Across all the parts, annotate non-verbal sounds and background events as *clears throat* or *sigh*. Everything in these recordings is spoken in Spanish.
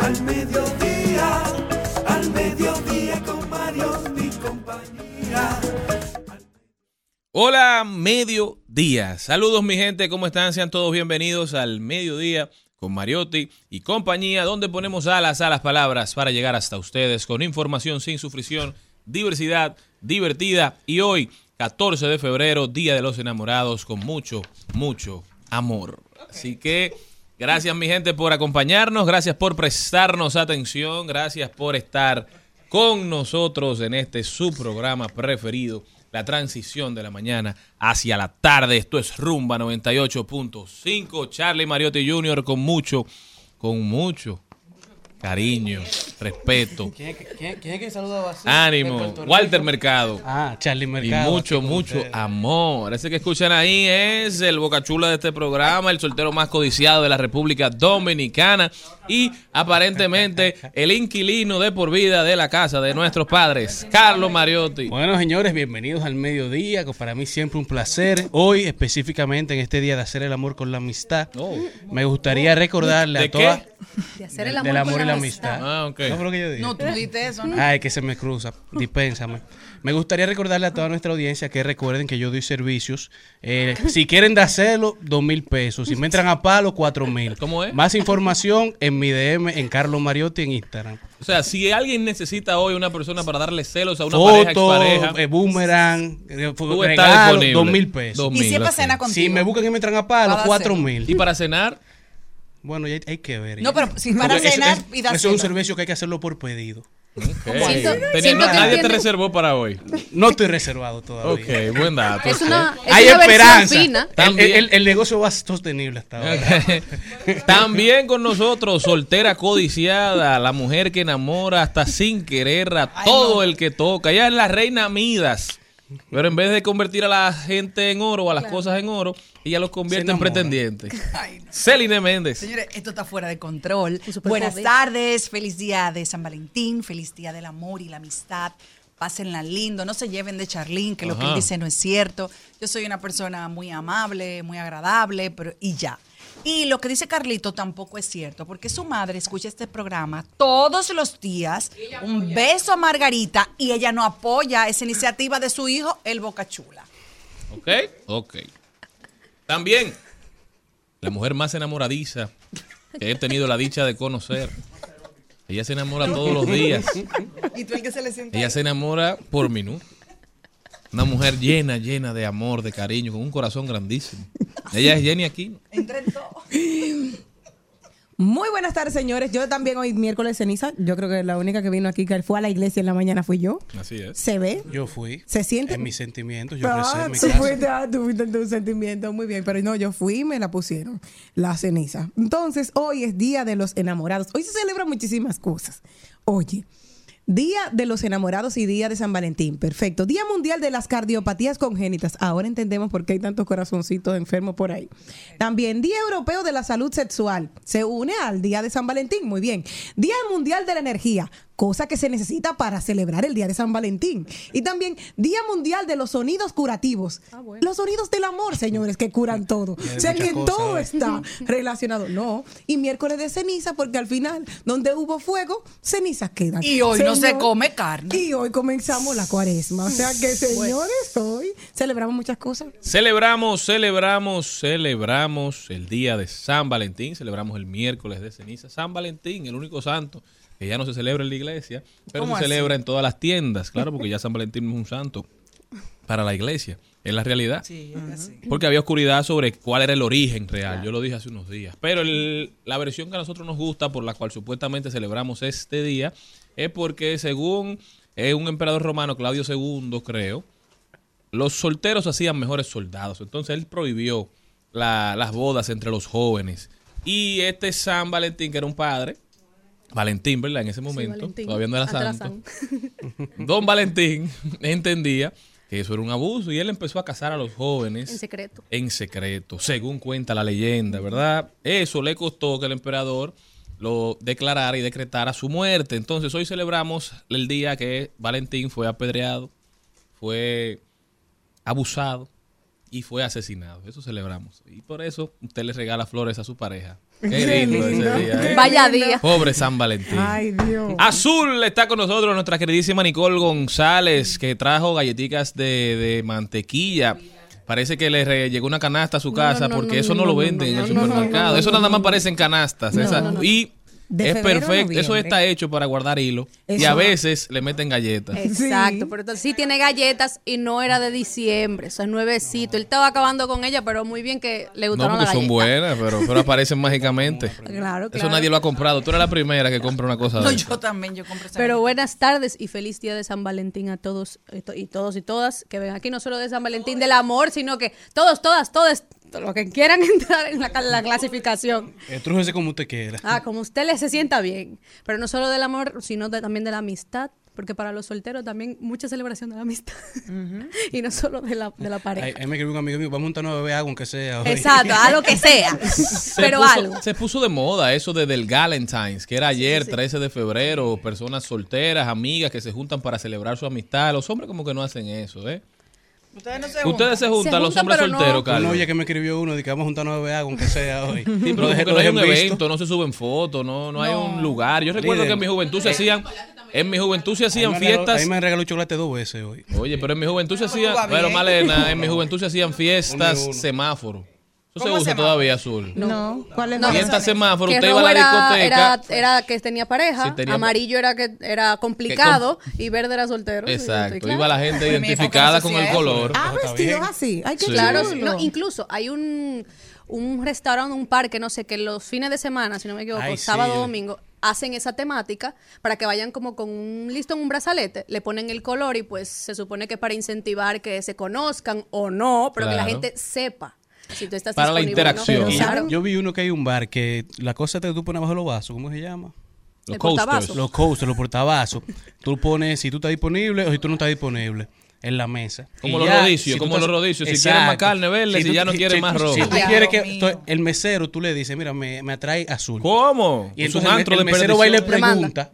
al mediodía, al mediodía con Mario y compañía. Hola, mediodía. Saludos mi gente, ¿cómo están? Sean todos bienvenidos al mediodía con Mariotti y compañía, donde ponemos alas a las palabras para llegar hasta ustedes con información sin sufrición, diversidad divertida y hoy, 14 de febrero, Día de los Enamorados, con mucho, mucho amor. Así que gracias mi gente por acompañarnos, gracias por prestarnos atención, gracias por estar con nosotros en este su programa preferido la transición de la mañana hacia la tarde. Esto es Rumba 98.5. Charlie Mariotti Jr. con mucho, con mucho cariño, respeto, ¿Quién es que, quién- quién es que saludaba así? ánimo. De Puerto Rico. Walter Mercado. Ah, Charlie Y Mercado. mucho, aquí con mucho ustedes. amor. Ese que escuchan ahí es el bocachula de este programa, el soltero más codiciado de la República Dominicana y aparentemente *laughs* el inquilino de por vida de la casa de nuestros padres, Carlos Mariotti. Bueno, señores, bienvenidos al mediodía, que para mí siempre un placer. Hoy, específicamente en este día de hacer el amor con la amistad, Oh. me gustaría recordarle ¿De a todas qué? De hacer el del amor, amor con y la amistad. Ah, ok. ¿No fue lo que yo dije? No, tú dijiste eso, ¿no? Ay, que se me cruza. Dispénsame. Me gustaría recordarle a toda nuestra audiencia que recuerden que yo doy servicios. Eh, *laughs* si quieren dárselo, dos mil pesos. Si me entran a palo, cuatro mil. ¿Cómo es? Más información en mi DM en Carlos Mariotti en Instagram. O sea, si alguien necesita hoy una persona para darle celos a una pareja, Foto, expareja, eh, boomerang, eh, regalo, dos mil pesos. Y si es mil, para ok. cena contigo. Si me buscan y me entran a palo, cuatro mil. Y para cenar, Bueno, ya hay, hay que ver. No, pero si para Porque eso- cenar y Eso es un servicio que hay que hacerlo por pedido. ok. Siento- Tenía- siento que nadie te reservó para hoy. No estoy reservado todavía. Ok, buen dato. Es una, es Hay una esperanza. fina. El, También- el- el negocio va sostenible hasta ahora. *laughs* También con nosotros, soltera codiciada, la mujer que enamora hasta sin querer a todo el que toca. Ella es la reina Midas. Pero en vez de convertir a la gente en oro o a las cosas en oro, ella los convierte en pretendientes. *laughs* Ay, no. Celine Méndez. Señores, esto está fuera de control. Buenas joven. tardes, feliz día de San Valentín, feliz día del amor y la amistad. Pásenla lindo, no se lleven de Charlín, que lo que él dice no es cierto. Yo soy una persona muy amable, muy agradable, pero y ya. Y lo que dice Carlito tampoco es cierto, porque su madre escucha este programa todos los días. Un beso a Margarita y ella no apoya esa iniciativa de su hijo, el Boca Chula. ¿Ok? Ok. También, la mujer más enamoradiza que he tenido la dicha de conocer. Ella se enamora todos los días. ¿Y tú el que se le siente? Ella se enamora por minuto. Una mujer llena, llena de amor, de cariño, con un corazón grandísimo. Ella es Jenny Aquino. Entre todo. Muy buenas tardes, señores. Yo también hoy miércoles ceniza. Yo creo que la única que vino aquí que fue a la iglesia en la mañana fui yo. Así es. Se ve. Yo fui. ¿Se siente? En mis sentimientos, yo Ah, en mi tú casa. fuiste, ah, tú fuiste en tu sentimiento, muy bien, pero no, yo fui y me la pusieron, la ceniza. Entonces, hoy es Día de los Enamorados. Hoy se celebran muchísimas cosas. Oye, Día de los Enamorados y Día de San Valentín, perfecto. Día Mundial de las Cardiopatías Congénitas. Ahora entendemos por qué hay tantos corazoncitos enfermos por ahí. También Día Europeo de la Salud Sexual. Se une al Día de San Valentín, muy bien. Día Mundial de la Energía, cosa que se necesita para celebrar el Día de San Valentín. Y también Día Mundial de los Sonidos Curativos. Los sonidos del amor, señores, que curan *laughs* todo. O sea que todo ¿eh? está *laughs* relacionado. No. Y miércoles de ceniza, porque al final, donde hubo fuego, cenizas quedan. Y hoy no se come carne. Y hoy comenzamos la cuaresma. O sea que, *laughs* señores, hoy celebramos muchas cosas. Celebramos, celebramos, celebramos el día de San Valentín, celebramos el miércoles de ceniza. San Valentín, el único santo que ya no se celebra en la iglesia, pero se celebra en todas las tiendas, claro, porque ya San Valentín no es un santo para la iglesia, es la realidad. Sí, es así. Porque había oscuridad sobre cuál era el origen real. Yo lo dije hace unos días. Pero el- la versión que a nosotros nos gusta, por la cual supuestamente celebramos este día, es porque según eh, un emperador romano, Claudio II, creo, los solteros hacían mejores soldados. Entonces él prohibió la- las bodas entre los jóvenes. Y este San Valentín, que era un padre, Valentín, ¿verdad? En ese momento, todavía no era santo. *laughs* Don Valentín entendía que eso era un abuso y él empezó a casar a los jóvenes En secreto. en secreto, según cuenta la leyenda, ¿verdad? Eso le costó que el emperador lo declarara y decretara su muerte. Entonces hoy celebramos el día que Valentín fue apedreado, fue abusado y fue asesinado. Eso celebramos. Y por eso usted le regala flores a su pareja. Qué Qué lindo ese día, ¿eh? Vaya día. Pobre San Valentín. Ay, Dios. Azul está con nosotros nuestra queridísima Nicole González, que trajo galletitas de, de mantequilla. Parece que le re- llegó una canasta a su casa no, no, porque no, eso no, no, lo no, venden en el supermercado. no, eso no, nada más no. parece en canastas. No, esa- no, no. Y De es perfecto. Eso está hecho para guardar hilo. Y Eso- a veces le meten galletas. Exacto, Sí. pero entonces sí tiene galletas y no era de diciembre, eso es nuevecito. Él estaba acabando con ella, pero muy bien que le No, gustaron porque las son buenas, pero, pero aparecen *laughs* mágicamente. Claro, Eso claro. nadie lo ha comprado. Tú eres la primera que compra una cosa No, de esa. yo también, yo compro esa Pero galleta. buenas tardes y feliz día de San Valentín a todos eh, to- y todos y todas que ven aquí, no solo de San Valentín del amor, sino que todos, todas, todos, los que quieran *laughs* entrar en la, ca- la clasificación. Estrújese como usted quiera. Ah, como usted le se sienta bien. Pero no solo del amor, sino de- también de la amistad. Porque para los solteros también mucha celebración de la amistad. *laughs* y no solo de la, de la pareja. Ahí, ahí me escribió un amigo mío, vamos a juntarnos a beber agua aunque sea. hoy. Exacto, *laughs* a lo que sea. Se pero puso, algo. Se puso de moda eso de del Galentine's, que era ayer, 13 de febrero, personas solteras, amigas que se juntan para celebrar su amistad. Los hombres como que no hacen eso, ¿eh? Ustedes no se Ustedes se juntan, Se los juntan, hombres no. solteros, Una Carlos. olla que me escribió uno de que vamos a juntarnos a beber agua aunque sea *laughs* hoy. Sí, pero lo no hay un visto. evento, no se suben fotos, no, no hay No. un lugar. Yo recuerdo Líder. que en mi juventud se hacían, en mi juventud se Ahí hacían regaló- fiestas. Ahí me regaló chocolate dos veces hoy. Oye, pero en mi juventud se hacían, pero. Malena, en mi *laughs* juventud se hacían fiestas semáforo. Eso se ¿Cómo usa semáforo? todavía azul. No, ¿cuál es No. la- Fiesta semáforo, Que usted iba a la discoteca. era, era que tenía pareja, Sí, tenía- amarillo era que era complicado y verde era soltero. Sí, Exacto, claro. iba la gente identificada no con el color. Ah, vestidos así. Ay, qué Sí. Claro, no, incluso hay un, un restaurante, un parque, no sé, que los fines de semana, si no me equivoco, Ay, sí, sábado o yo- domingo, hacen esa temática para que vayan como con un listo en un brazalete, le ponen el color y pues se supone que para incentivar que se conozcan o no, pero que la gente sepa si tú estás Para la no. interacción. Yo vi uno que hay un bar que la cosa que tú pones bajo los vasos, ¿cómo se llama? Los coasters. Los coasters, los portavasos. Tú pones si tú estás disponible o si tú no estás disponible en la mesa. Como Y los ya, rodicios, tú como estás- los rodicios. Si quieren más carne verde, si tú- ya no quieren más rojo. Si tú quieres que mío. el mesero, tú le dices, mira, me, me atrae azul. ¿Cómo? Y Es un entonces el, antro el de mesero va y le pregunta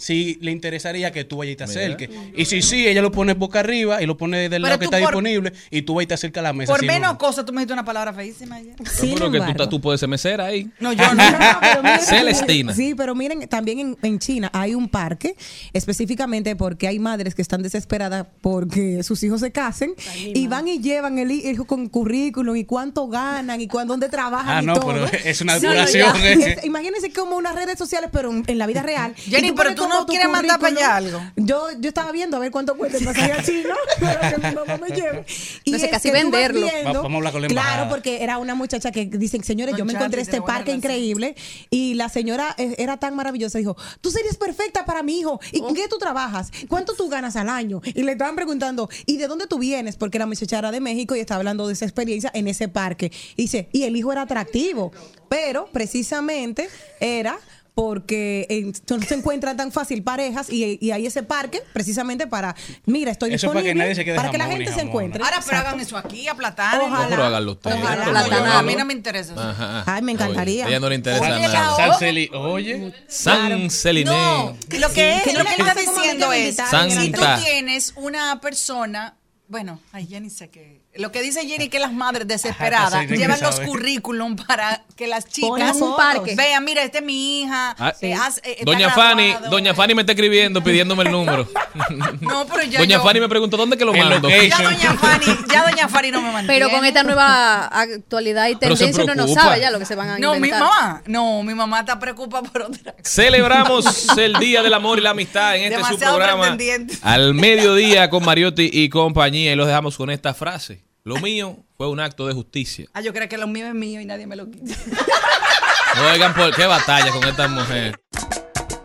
si le interesaría que tú vayas y te Mira. acerques. Y si sí, ella lo pone boca arriba y lo pone del Pero lado que está por- disponible y tú vas y te acercas a la mesa. Por menos no. cosas, tú me dijiste una palabra feísima ayer. Pero que tú, embargo- tú puedes ser mesera ahí. No, yo no. No, pero miren- Celestina. Sí, pero miren, también en, en China hay un parque específicamente porque hay madres que están desesperadas porque sus hijos se casen y van y llevan el hijo con currículum y cuánto ganan y cuándo, dónde trabajan Ah, y no, todo. pero es una Sí, depuración, ya. eh. Imagínense como unas redes sociales, pero en en la vida real. Jenny, pero tú no quieres mandar para allá algo. Yo, yo estaba viendo a ver cuánto cuesta el pasaje a China para que mi mamá me lleve. Y Entonces, es casi venderlo. viendo- Va- vamos a hablar con la Claro, porque era una muchacha que dicen, señores, yo me Con encontré este parque increíble y la señora eh, era tan maravillosa, dijo, tú serías perfecta para mi hijo. ¿Y Oh. qué tú trabajas? ¿Cuánto tú ganas al año? Y le estaban preguntando, ¿y de dónde tú vienes? Porque la muchacha era de México y estaba hablando de esa experiencia en ese parque. Y dice, y el hijo era atractivo, pero precisamente era porque en- no se encuentran tan fácil parejas y, y hay ese parque precisamente para, mira, estoy Eso para que disponible nadie se quede para que la gente se encuentre. Ahora, pero Exacto. hagan eso aquí, a Platán. Ojalá. No, pero háganlo ustedes. Ojalá. A mí no me interesa eso. Ajá. Ay, me encantaría. Oye, a ella no le interesa Oye, nada. la- Salseli, oye. San Celiné. No, lo que, es, que lo que él está diciendo que es, si tú tienes una persona, bueno, ay, ya ni sé qué. Lo que dice Jenny que las madres desesperadas Ajá, llevan los currículum para que las chicas un parque. vean, mira, esta es mi hija. Ah, eh, eh, Doña Fanny. Doña Fanny me está escribiendo *laughs* pidiéndome el número. No, pero ya Doña yo- Fanny me preguntó dónde que lo mando. location. Ya Doña Fanny, ya Doña Fanny no me mantiene. Pero con esta nueva actualidad y tendencia uno no sabe ya lo que se van a No, mi inventar. mamá. No, mi mamá está preocupada por otra cosa. Celebramos el Día del Amor y la Amistad en este su Demasiado programa pretendiente. al mediodía con Mariotti y compañía y los dejamos con esta frase. Lo mío fue un acto de justicia. Ah, yo creo que lo mío es mío y nadie me lo quita. Oigan, por qué batalla con esta mujer.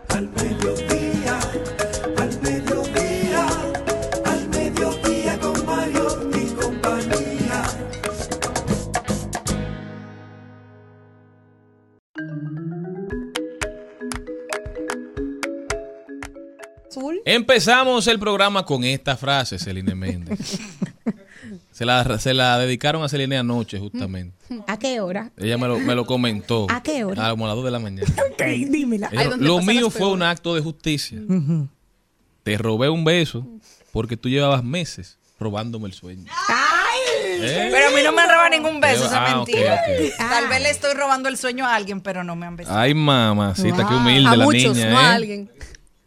Al mediodía, al mediodía, al mediodía con Mario y compañía. Empezamos el programa con esta frase, Celine Méndez. *laughs* Se la, se la dedicaron a Celine anoche, justamente. ¿A qué hora? Ella me lo, me lo comentó. ¿A qué hora? Ah, como a las 2 de la mañana. *laughs* Ok, dímela. Ella, ¿dónde lo mío fue un acto de justicia. Te robé un beso porque tú llevabas meses robándome el sueño. ¿Eh? Pero a mí no me han robado ningún beso, eso Ah, es mentira. Tal vez le estoy robando el sueño a alguien, pero no me han besado. Ay, mamacita, qué humilde A la muchos, niña. no a ¿eh? alguien.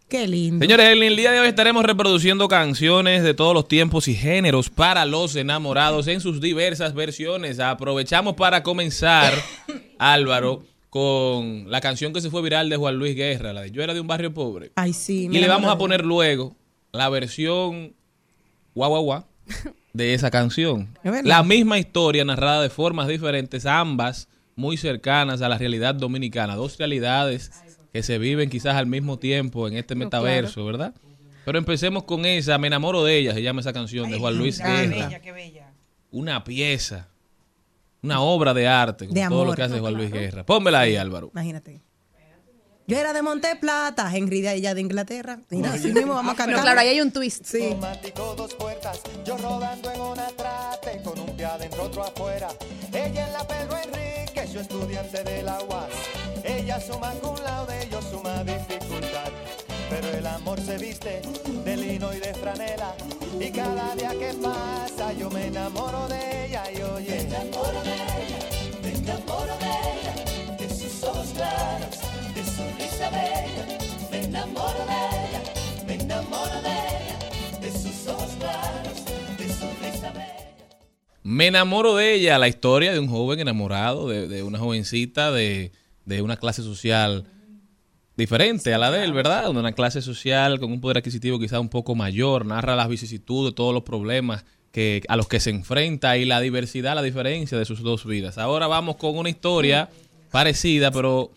Qué lindo. Señores, en el día de hoy estaremos reproduciendo canciones de todos los tiempos y géneros para los enamorados en sus diversas versiones. Aprovechamos para comenzar, *laughs* Álvaro, con la canción que se fue viral de Juan Luis Guerra, la de Yo era de un barrio pobre. Ay, sí. Y le vamos a poner luego la versión guau guau guau de esa canción. *laughs* Es verdad. La misma historia narrada de formas diferentes, ambas muy cercanas a la realidad dominicana. Dos realidades que se viven quizás al mismo tiempo en este metaverso, ¿verdad? Pero empecemos con esa, Me enamoro de ella, se llama esa canción de Juan Luis Qué Guerra. bella, qué bella. Una pieza, una obra de arte, como De todo lo que hace Juan Luis Guerra. Pónmela ahí, Álvaro. Imagínate. Yo era de Monte Plata, Henry de allá de Inglaterra. Mira, así mismo vamos a cantar. Pero claro, ahí hay un twist. Sí. Romántico, dos puertas, yo rodando en una trate, con un pie adentro, otro afuera. Ella en la Pedro Enrique, yo estudiante de la UAS. Ella suma cum laude, yo suma dificultad. Pero el amor se viste de lino y de franela. Y cada día que pasa, yo me enamoro de ella y oye. Me enamoro de ella, me enamoro de ella, de sus ojos claros, de su risa bella. Me enamoro de ella, me enamoro de ella, de sus ojos claros, de su risa bella. Me enamoro de ella, la historia de un joven enamorado, de, de una jovencita de, de una clase social diferente a la de él, ¿verdad? Una clase social con un poder adquisitivo quizá un poco mayor, narra las vicisitudes, todos los problemas que, a los que se enfrenta y la diversidad, la diferencia de sus dos vidas. Ahora vamos con una historia parecida, pero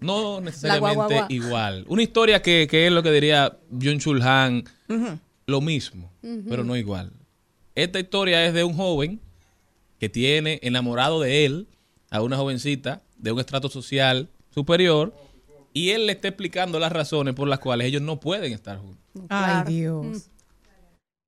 no necesariamente igual. Una historia que, que es lo que diría Jun Chul Han, lo mismo, pero no igual. Esta historia es de un joven que tiene enamorado de él a una jovencita de un estrato social superior y él le está explicando las razones por las cuales ellos no pueden estar juntos. Ay, Dios.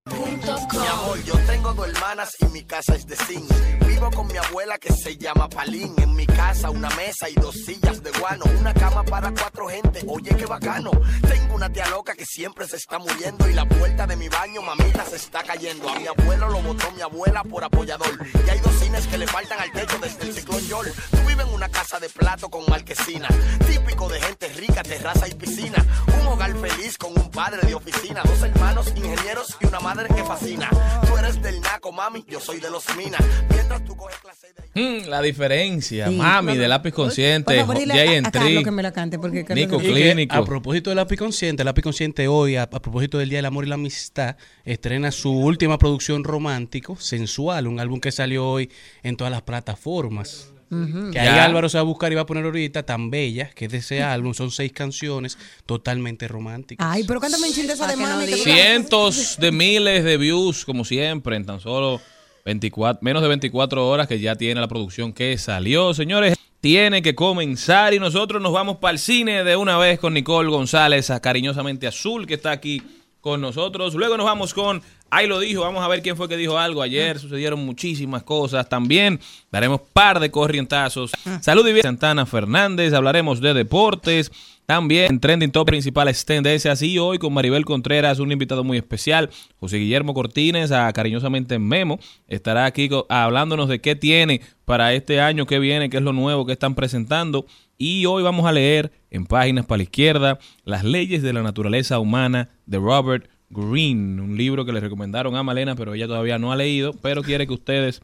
Mi amor, yo tengo dos hermanas y mi casa es de zinc. Vivo con mi abuela que se llama Palín. En mi casa una mesa y dos sillas de guano. Una cama para cuatro gente. Oye, qué bacano. Tengo una tía loca que siempre se está muriendo. Y la puerta de mi baño, mamita, se está cayendo. A mi abuelo lo botó mi abuela por apoyador. Y hay dos cines que le faltan al techo desde el ciclón Yol. Tú vives en una casa de plato con marquesina. Típico de gente rica, terraza y piscina. Un hogar feliz con un padre de oficina. Dos hermanos ingenieros y una madre que fascina. Tú eres del naco, mami, yo soy de los minas. Mientras tú coges clase de... Hmm, la diferencia, Sí. mami, de lápiz consciente, Jay a- a en Carlos Tri, que me la cante porque Carlos Nico no- Y que, Clínico. A propósito del lápiz consciente, el lápiz consciente hoy, a, a propósito del Día del Amor y la Amistad, estrena su última producción romántico, Sensual, un álbum que salió hoy en todas las plataformas. Que ahí Ya. Álvaro se va a buscar y va a poner ahorita tan bella, que es de ese álbum, son seis canciones totalmente románticas. Ay, pero cántame un chin de esa de no mami. Cientos de miles de views, como siempre, en tan solo 24, menos de 24 horas que ya tiene la producción que salió. Señores, tiene que comenzar y nosotros nos vamos para el cine de una vez con Nicole González, a cariñosamente azul, que está aquí con nosotros. Luego nos vamos con Ahí lo dijo, vamos a ver quién fue que dijo algo. Ayer sucedieron muchísimas cosas. También daremos par de corrientazos. Salud y bien. Santana Fernández, hablaremos de deportes. También en Trending Top principales tendencias y hoy con Maribel Contreras, un invitado muy especial, José Guillermo Cortines, a cariñosamente Memo, estará aquí hablándonos de qué tiene para este año que viene, qué es lo nuevo que están presentando. Y hoy vamos a leer en páginas para la izquierda Las leyes de la naturaleza humana de Robert Greene, un libro que le recomendaron a Malena, pero ella todavía no ha leído, pero quiere que ustedes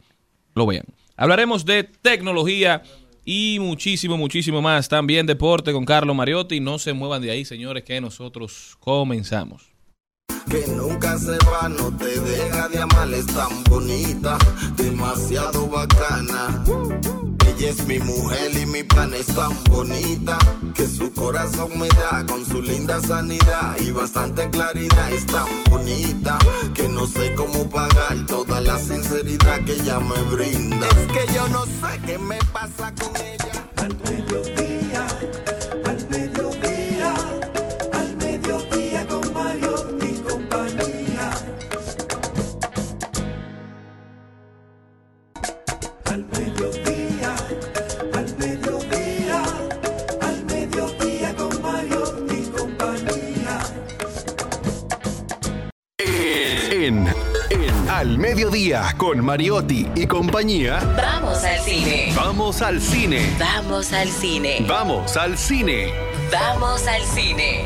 lo vean. Hablaremos de tecnología y muchísimo, muchísimo más. También deporte con Carlos Mariotti. No se muevan de ahí, señores, que nosotros comenzamos. que nunca se no te deja de amar, es tan bonita, demasiado bacana. Ella es mi mujer y mi pan es tan bonita, que su corazón me da con su linda sanidad y bastante claridad. Es tan bonita, que no sé cómo pagar toda la sinceridad que ella me brinda. Es que yo no sé qué me pasa con ella. Con Mariotti y compañía. Vamos al cine. Vamos al cine. Vamos al cine. Vamos al cine. Vamos al cine.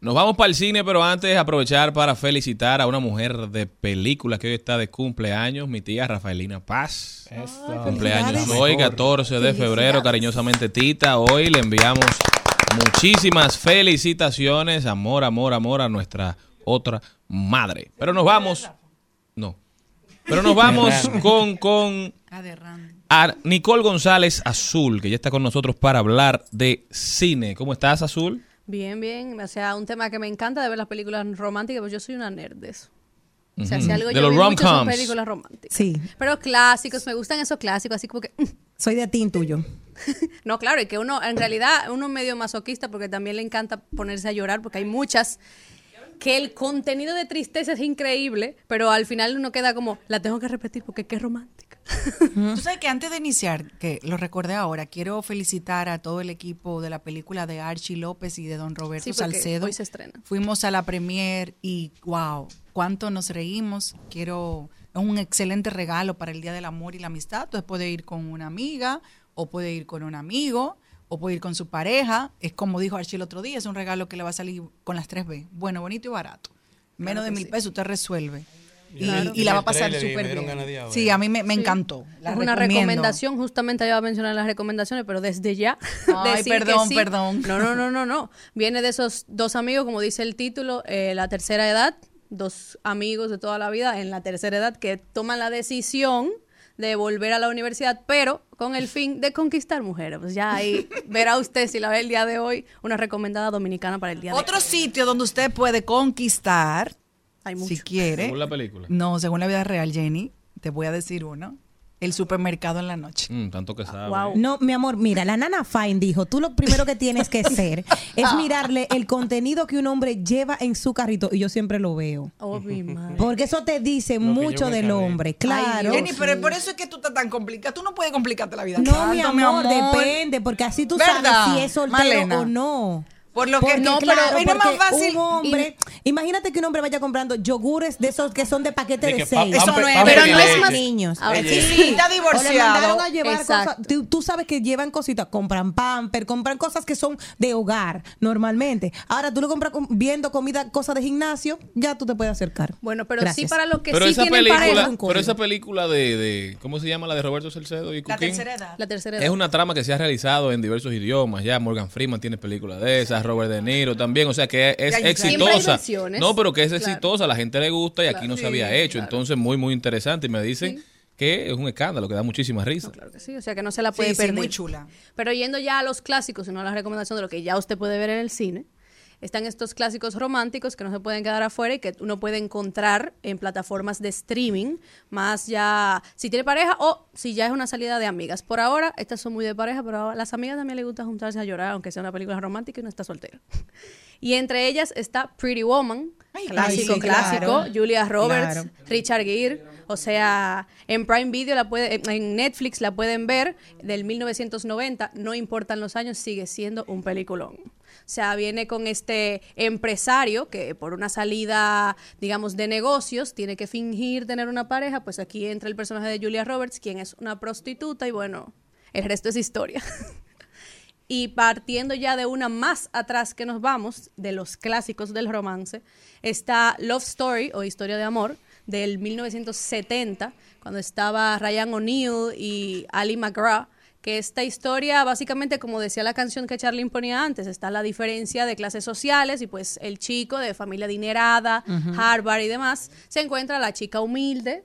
Nos vamos para el cine, pero antes aprovechar para felicitar a una mujer de película que hoy está de cumpleaños, mi tía Rafaelina Paz. Cumpleaños hoy, 14 de febrero, cariñosamente Tita. Hoy le enviamos muchísimas felicitaciones, amor, amor, amor a nuestra otra madre. Pero nos vamos, no, pero nos vamos *laughs* con, con a Nicole González Azul, que ya está con nosotros para hablar de cine. ¿Cómo estás, Azul? Bien, bien. O sea, un tema que me encanta de ver las películas románticas, pues yo soy una nerd de eso. O sea, si algo De yo los vi mucho son rom-coms. películas románticas. Sí, Pero clásicos, me gustan esos clásicos, así como que... *laughs* soy de ti tuyo. *laughs* No, claro, y que uno, en realidad, uno medio masoquista porque también le encanta ponerse a llorar porque hay muchas que el contenido de tristeza es increíble, pero al final uno queda como, la tengo que repetir porque qué romántica. Tú sabes que antes de iniciar, que lo recordé ahora, quiero felicitar a todo el equipo de la película de Archie López y de Don Roberto Sí, Salcedo. hoy se estrena. Fuimos a la premier y wow, cuánto nos reímos. Quiero es un excelente regalo para el Día del Amor y la Amistad. Entonces puede ir con una amiga o puede ir con un amigo o puede ir con su pareja. Es como dijo Archie el otro día, es un regalo que le va a salir con las 3B. Bueno, bonito y barato. Menos de mil pesos usted resuelve. Y, Claro. y la va a pasar súper bien. a. Sí, a mí me, me encantó. La es una recomiendo. recomendación, justamente iba a mencionar las recomendaciones, pero desde ya. Ay, *laughs* decir que perdón, sí. perdón. No, no, no, no, no. Viene de esos dos amigos, como dice el título, eh, la tercera edad, dos amigos de toda la vida en la tercera edad que toman la decisión de volver a la universidad, pero con el fin de conquistar mujeres. Pues ya ahí *laughs* verá usted si la ve el día de hoy, una recomendada dominicana para el día de Otro hoy. sitio donde usted puede conquistar, Hay mucho. si quiere. Según la película. No, según la vida real, Jenny, te voy a decir uno. El supermercado en la noche. Mm, tanto que sabe. Wow. No, mi amor, mira, la nana Fine dijo, tú lo primero que tienes que hacer es *laughs* mirarle el contenido que un hombre lleva en su carrito y yo siempre lo veo. Oh, mi *laughs* madre. Porque eso te dice mucho del hombre, claro. Jenny, pero por eso es que tú estás tan complicada. Tú no puedes complicarte la vida. No, tanto, mi amor, depende, porque así tú ¿Verdad, sabes si es soltero Malena? o no. Por lo que Porque, no, claro, pero es más porque fácil. un hombre, imagínate que un hombre vaya comprando yogures de esos que son de paquete De de seis. pa- Eso no es- pero no es más- niños. Ahora Sí, sí. está O le mandaron divorciado. a llevar Exacto. cosas. Tú, tú sabes que llevan cositas, compran pamper, compran cosas que son de hogar normalmente. Ahora tú le compras com- viendo comida, cosas de gimnasio, ya tú te puedes acercar. Bueno, pero Gracias. sí para los que Pero sí esa tienen película, pareja. pero esa película de, de- ¿cómo se llama la de Roberto Salcedo y La Cuquín? tercera edad. La tercera edad. Es una trama que se ha realizado en diversos idiomas. Ya Morgan Freeman tiene películas de esas, Robert De Niro también. O sea que es hay exitosa. No, pero que es Claro. exitosa. La gente le gusta y aquí no se había hecho. claro. Entonces, muy, muy interesante. Y me dicen que es un escándalo, que da muchísima risa. Claro que sí, o sea que no se la puede Sí, sí, perder. muy chula. Pero yendo ya a los clásicos, y no a la recomendación de lo que ya usted puede ver en el cine, están estos clásicos románticos que no se pueden quedar afuera y que uno puede encontrar en plataformas de streaming, más ya si tiene pareja o si ya es una salida de amigas. Por ahora, estas son muy de pareja, pero a las amigas también les gusta juntarse a llorar, aunque sea una película romántica y no está soltera. *laughs* Y entre ellas está Pretty Woman, clásico, sí, clásico. claro. Julia Roberts, Claro. Richard Gere. O sea, en Prime Video la puede, en Netflix la pueden ver del 1990. No importan los años, sigue siendo un peliculón. Sea, viene con este empresario que por una salida, digamos, de negocios, tiene que fingir tener una pareja. Pues aquí entra el personaje de Julia Roberts, quien es una prostituta y bueno, el resto es historia. *laughs* Y partiendo ya de una más atrás que nos vamos, de los clásicos del romance, está Love Story o Historia de Amor del 1970, cuando estaba Ryan O'Neill y Ali McGraw, que esta historia, básicamente, como decía la canción que Charlene ponía antes, está la diferencia de clases sociales y pues el chico de familia adinerada, Harvard y demás, se encuentra la chica humilde,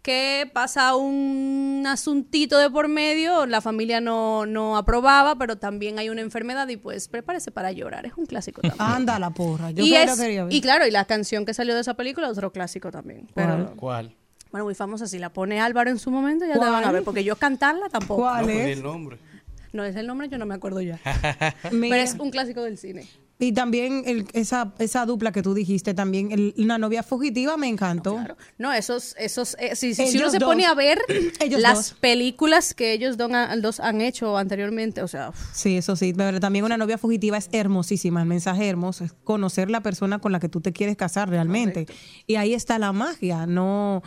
que pasa un asuntito de por medio, la familia no, no aprobaba, pero también hay una enfermedad y pues prepárese para llorar, es un clásico también. Anda la porra. Yo y, lo es- quería ver. y claro, y la canción que salió de esa película, otro clásico también. Pero, ¿Cuál? Bueno, muy famosa, si la pone Álvaro en su momento ya te van a ver, porque yo cantarla tampoco. ¿Cuál No, pues, es? di el nombre. No es el nombre, yo no me acuerdo ya. *laughs* Pero es un clásico del cine. Y también el- esa, esa dupla que tú dijiste, también el- una novia fugitiva me encantó. Claro. No, esos, esos, eh, si, si- si uno se dos. pone a ver *clears throat* Ellos las dos. películas que ellos don- dos han hecho anteriormente, o sea, Sí, eso sí, pero también una novia fugitiva es hermosísima, el mensaje hermoso, es conocer la persona con la que tú te quieres casar realmente. Y ahí está la magia, no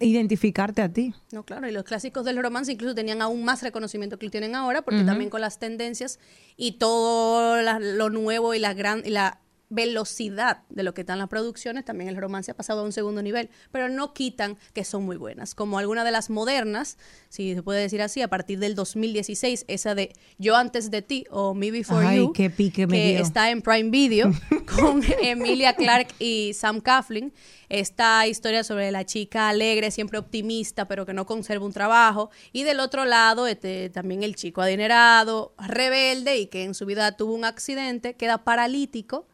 identificarte a ti. No, claro, y los clásicos del romance incluso tenían aún más reconocimiento que lo tienen ahora, porque también con las tendencias y todo la- lo nuevo y la gran y la velocidad de lo que están las producciones, también el romance ha pasado a un segundo nivel, pero no quitan que son muy buenas, como alguna de las modernas, si se puede decir así, a partir del 2016, esa de Yo antes de ti o Me Before Ay, You, qué pique me que dio. está en Prime Video *laughs* con Emilia Clarke y Sam Coughlin. Esta historia sobre la chica alegre, siempre optimista, pero que no conserva un trabajo. Y del otro lado, este, también el chico adinerado, rebelde y que en su vida tuvo un accidente, queda paralítico.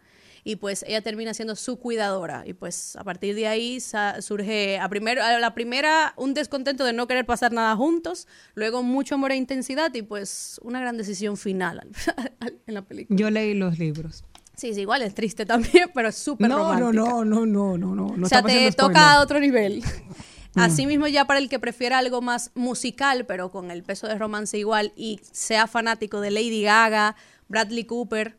Y pues ella termina siendo su cuidadora. Y pues a partir de ahí surge a, primero, a la primera un descontento de no querer pasar nada juntos, luego mucho amor e intensidad y pues una gran decisión final al- *laughs* en la película. Yo leí los libros. Sí, sí, igual es triste también, *laughs* pero es súper No, no, romántica. no, no, no, no, no. no o sea, te toca a otro nivel. Asimismo, ya para el que prefiera algo más musical, pero con el peso de romance igual, y sea fanático de Lady Gaga, Bradley Cooper,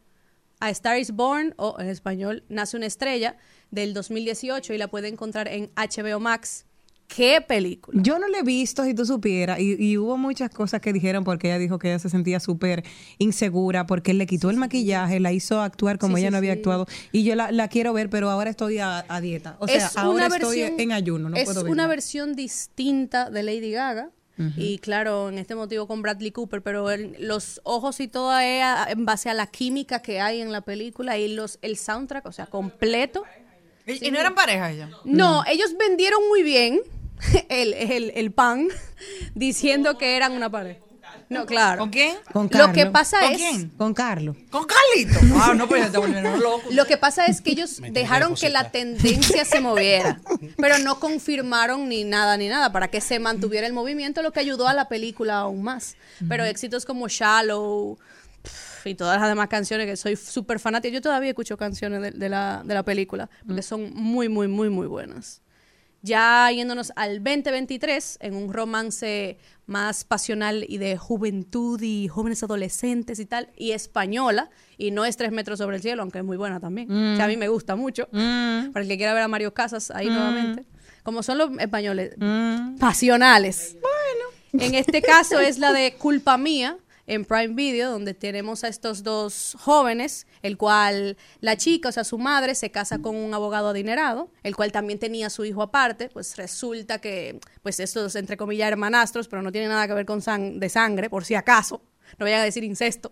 A Star is Born, o en español, Nace una estrella, del 2018, y la puede encontrar en HBO Max. ¡Qué película! Yo no le he visto, si tú supieras, y, y hubo muchas cosas que dijeron porque ella dijo que ella se sentía súper insegura porque él le quitó el maquillaje, la hizo actuar como Sí, ella sí, no había sí. actuado. Y yo la, la quiero ver, pero ahora estoy a, a dieta. O sea, es ahora una estoy versión, en ayuno, no es puedo una verla. versión distinta de Lady Gaga. Y claro, en este motivo con Bradley Cooper, pero el- los ojos y todo es a- en base a la química que hay en la película y los el soundtrack, o sea, completo. ¿Y, y no eran pareja ella? No, ellos vendieron muy bien *laughs* el, el, el pan *laughs* diciendo que eran una pareja. No, claro. ¿Con quién? Con Lo Carlos. que pasa ¿Con es quién? Con Carlos. ¿Con Carlito? *laughs* Ah, no, pues ya te volvieron *laughs* loco. Lo que pasa es que ellos *laughs* Me dejaron que la tendencia se moviera, pero no confirmaron ni nada ni nada para que se mantuviera el movimiento, lo que ayudó a la película aún más. Pero éxitos como Shallow y todas las demás canciones que soy súper fanática, yo todavía escucho canciones de, de la, de la película porque son muy, muy, muy, muy buenas. Ya yéndonos al 2023, en un romance más pasional y de juventud y jóvenes adolescentes y tal, y española, y no es Tres metros sobre el cielo, aunque es muy buena también. O sea, a mí me gusta mucho. Para el que quiera ver a Mario Casas ahí nuevamente. Como son los españoles, pasionales. Bueno. En este caso es la de Culpa Mía, en Prime Video, donde tenemos a estos dos jóvenes, el cual la chica, o sea, su madre, se casa con un abogado adinerado, el cual también tenía su hijo aparte, pues resulta que, pues estos, entre comillas, hermanastros, pero no tienen nada que ver con sang- de sangre, por si acaso, no vayan a decir incesto.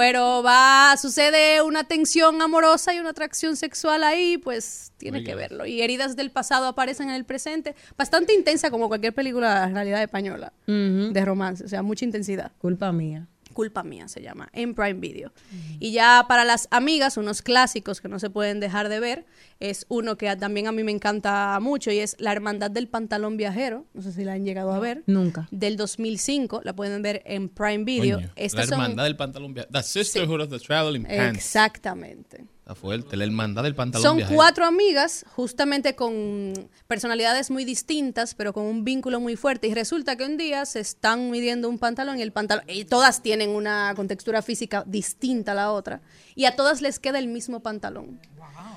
Pero va, sucede una tensión amorosa y una atracción sexual ahí, pues tiene que verlo. Y heridas del pasado aparecen en el presente, bastante intensa como cualquier película en realidad española de romance, o sea, mucha intensidad. Culpa mía. Culpa mía se llama, en Prime Video. Y ya para las amigas, unos clásicos que no se pueden dejar de ver, es uno que a- también a mí me encanta mucho y es La Hermandad del Pantalón Viajero, no sé si la han llegado a ver, Nunca. del 2005, la pueden ver en Prime Video. Coño, la son- hermandad del pantalón. via- The Sisterhood of the Traveling Pants. Exactamente. Está fuerte. La hermandad del pantalón Son viajero. cuatro amigas, justamente con personalidades muy distintas, pero con un vínculo muy fuerte. Y resulta que un día se están midiendo un pantalón y el pantalón, y todas tienen una contextura física distinta a la otra. Y a todas les queda el mismo pantalón.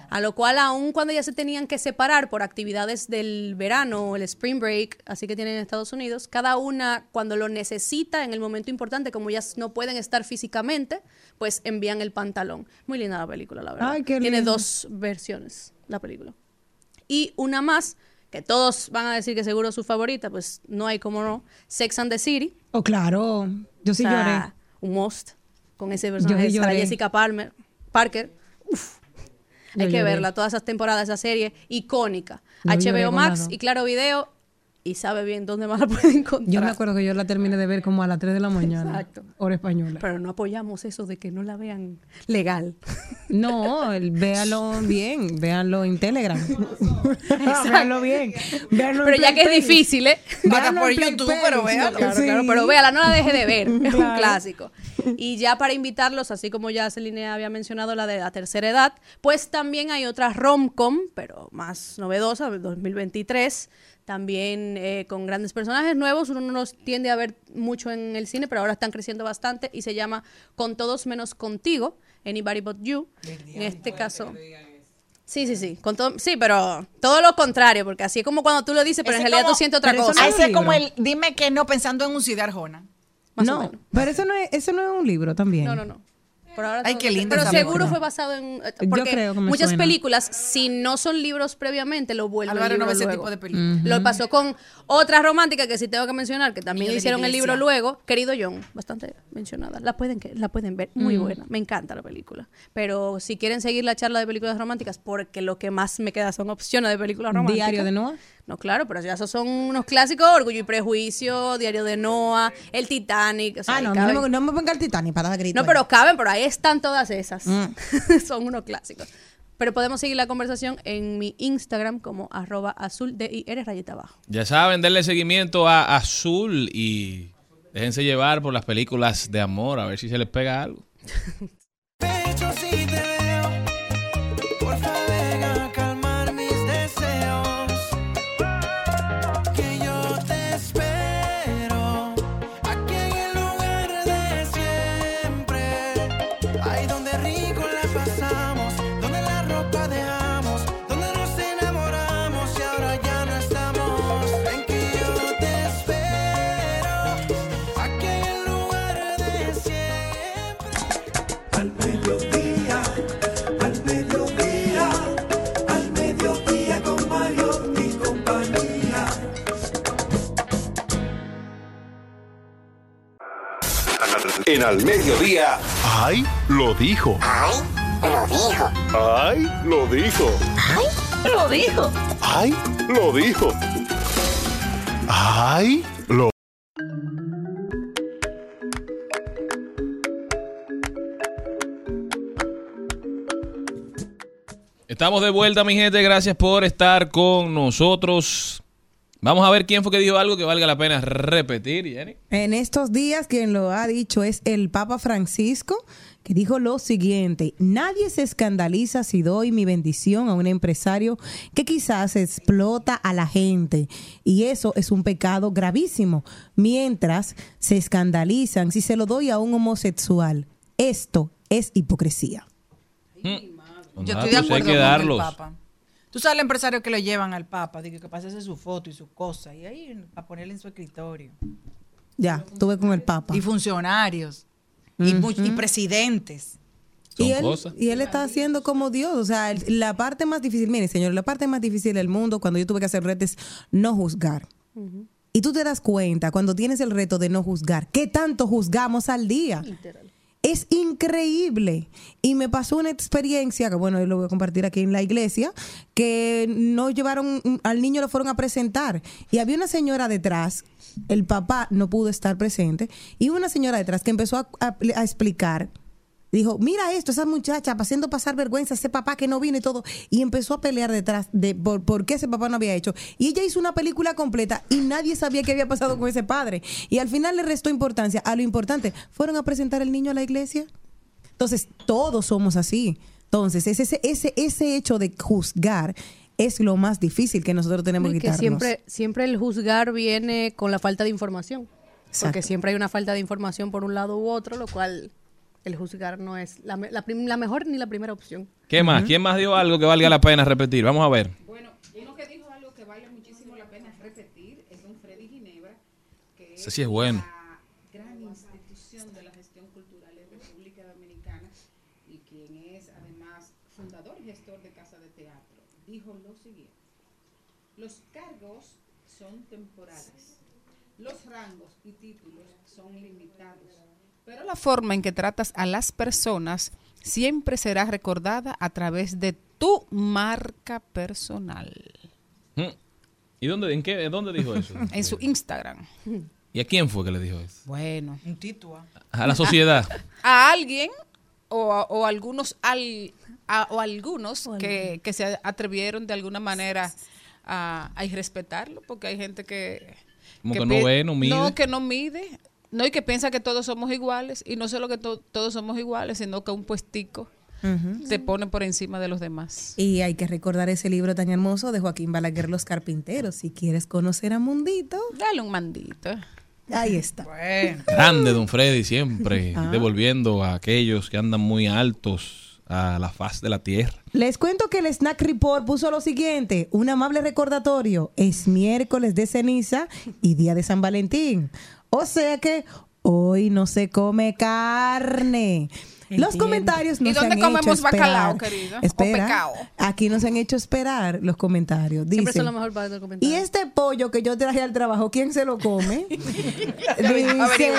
A lo cual, aun cuando ya se tenían que separar por actividades del verano, el spring break, así que tienen en Estados Unidos, cada una, cuando lo necesita en el momento importante, como ellas no pueden estar físicamente, pues envían el pantalón. Muy linda la película, la verdad. Ay, qué Tiene lindo. dos versiones la película. Y una más, que todos van a decir que seguro es su favorita, pues no hay como no, Sex and the City. Oh, claro. Yo sí O sea, lloré. Un must con ese personaje. sí Sarah. Jessica Palmer, Parker. Uf. Hay que verla, todas esas temporadas, esa serie icónica. HBO Max y Claro Video. Y sabe bien dónde más la *laughs* pueden encontrar. Yo me acuerdo que yo la terminé de ver como a las 3 de la mañana. Exacto. Hora española. Pero no apoyamos eso de que no la vean legal. *laughs* No, véalo bien, véanlo en Telegram. *laughs* véanlo bien. véanlo en Pero ya que es difícil, ¿eh? Véanlo por Play YouTube, pero véalo. Claro, Sí. claro, pero véala, no la deje de ver, es un clásico. Y ya para invitarlos, así como ya Celine había mencionado la de la tercera edad, pues también hay otra rom-com, pero más novedosa, del 2023, también eh, con grandes personajes nuevos, uno no los tiende a ver mucho en el cine, pero ahora están creciendo bastante y se llama Con todos menos contigo, Anybody But You. En este caso... Sí, sí, sí, con todo, sí, pero todo lo contrario, porque así es como cuando tú lo dices, pero en realidad como- tú sientes otra cosa. no Ese es como el dime que no pensando en un Cid Arjona. Más o no, menos. pero eso no, es, eso no es un libro también. No, no, no. Por ahora Ay, qué linda Pero seguro fue basado en. eh, Yo Porque creo que me muchas suena. películas, si no son libros previamente, lo vuelven Álvaro no ve ese tipo de películas. Lo pasó con otra romántica que sí tengo que mencionar, que también Niño hicieron el libro luego, Querido John, bastante mencionada. La pueden, que- la pueden ver, muy buena. Me encanta la película. Pero si quieren seguir la charla de películas románticas, porque lo que más me queda son opciones de películas románticas. Diario de Noah. No, claro, pero ya esos son unos clásicos, Orgullo y Prejuicio, Diario de Noah, El Titanic. o sea, Ah, no, no caben. me, no me ponga el Titanic para dar grito. No, ahí. pero caben, pero ahí están todas esas. Mm. *laughs* Son unos clásicos. Pero podemos seguir la conversación en mi Instagram como arroba azul de eres rayita abajo. Ya saben, denle seguimiento a Azul y déjense llevar por las películas de amor, a ver si se les pega algo. *laughs* En Al Mediodía. ¡Ay! Lo dijo. ¡Ay! Lo dijo. ¡Ay! Lo dijo. Lo dijo. ¡Ay! Lo dijo. ¡Ay! Lo Estamos de vuelta, mi gente. Gracias por estar con nosotros. Vamos a ver quién fue que dijo algo que valga la pena repetir, Jenny. En estos días quien lo ha dicho es el Papa Francisco, que dijo lo siguiente, nadie se escandaliza si doy mi bendición a un empresario que quizás explota a la gente y eso es un pecado gravísimo, mientras se escandalizan si se lo doy a un homosexual. Esto es hipocresía. Con Yo estoy de hay acuerdo que con darlos. el Papa. Tú sabes el empresario que lo llevan al Papa, digo que pase su foto y su cosa, y ahí para ponerle en su escritorio. Ya, estuve con el Papa. Y funcionarios, y, presidentes. Son y él, cosas. y él está haciendo como Dios. O sea, la parte más difícil, mire, señor, la parte más difícil del mundo cuando yo tuve que hacer reto es no juzgar. Y tú te das cuenta cuando tienes el reto de no juzgar, ¿qué tanto juzgamos al día? Es increíble. Y me pasó una experiencia, que bueno, yo lo voy a compartir aquí en la iglesia, que no llevaron, al niño lo fueron a presentar. Y había una señora detrás, el papá no pudo estar presente, y una señora detrás que empezó a, a- a explicar. Dijo, mira esto, esa muchacha haciendo pasar vergüenza, ese papá que no vino y todo. Y empezó a pelear detrás de por, por qué ese papá no había hecho. Y ella hizo una película completa y nadie sabía qué había pasado con ese padre. Y al final le restó importancia a lo importante. Fueron a presentar el niño a la iglesia. Entonces, todos somos así. Entonces, ese, ese, ese, hecho de juzgar es lo más difícil que nosotros tenemos que Y que quitarnos. siempre, siempre el juzgar viene con la falta de información. Exacto. Porque siempre hay una falta de información por un lado u otro, lo cual el juzgar no es la, mejor ni la primera opción. ¿Qué más? ¿Quién más dio algo que valga la pena repetir? Vamos a ver. Bueno, uno que dijo algo que vale muchísimo la pena repetir es un Freddy Ginebra, que Ese sí es bueno. la gran institución de la gestión cultural en República Dominicana y quien es además fundador y gestor de Casa de Teatro. Dijo lo siguiente, los cargos son temporales, los rangos y títulos son limitados, pero la forma en que tratas a las personas siempre será recordada a través de tu marca personal. Mm. ¿Y dónde, en qué, dónde dijo eso? *laughs* En su Instagram. ¿Y a quién fue que le dijo eso? Bueno. Un titua. A la sociedad. *laughs* A alguien o, a- o algunos al, a- o algunos que, que se atrevieron de alguna manera a, a irrespetarlo, porque hay gente que... Como que no pi- ve, no mide. No, que no mide. No, y que piensa que todos somos iguales. Y no solo que to- todos somos iguales, sino que un puestico Ujú. se pone por encima de los demás. Y hay que recordar ese libro tan hermoso de Joaquín Balaguer, Los Carpinteros. Si quieres conocer a Mundito, Dale un mandito. ahí está. Grande, don Freddy, siempre *laughs* Ah. devolviendo a aquellos que andan muy altos a la faz de la tierra. Les cuento que el Snack Report puso lo siguiente, un amable recordatorio, es miércoles de ceniza y día de San Valentín. O sea que hoy no se come carne. Los comentarios ¿Y nos dónde han hecho comemos esperar. bacalao, querida? ¿O Espera, pecao? aquí nos han hecho esperar los comentarios. Siempre Dicen, son la mejor parte del comentario. y este pollo que yo traje al trabajo, ¿quién se lo come? *laughs* Dice,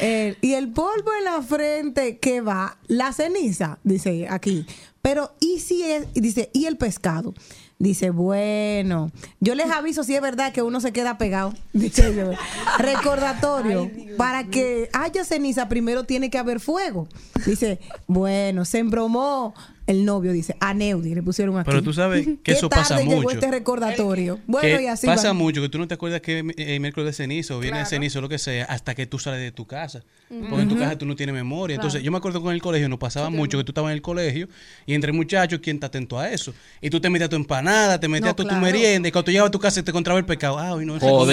eh, y el polvo en la frente que va, la ceniza, dice aquí. Pero, ¿y si es? y Dice, ¿y el pescado? Dice, bueno, yo les aviso si es verdad que uno se queda pegado. *laughs* Dice yo. Recordatorio, para que haya ceniza primero tiene que haber fuego. Dice, bueno, se embromó el novio, dice, a Neudi, le pusieron aquí. Pero tú sabes *laughs* que ¿Qué eso pasa tarde llegó mucho. este recordatorio. Bueno, que y así pasa va. mucho que tú no te acuerdas que eh, miércoles de cenizo o viernes Claro. de cenizo o lo que sea hasta que tú sales de tu casa porque en tu casa tú no tienes memoria entonces yo me acuerdo con el colegio nos pasaba mucho que tú estabas en el colegio y entre muchachos quién está atento a eso y tú te metías tu empanada te metías No, tu, merienda y cuando tú llegabas a tu casa te encontraba el pecado ah hoy no con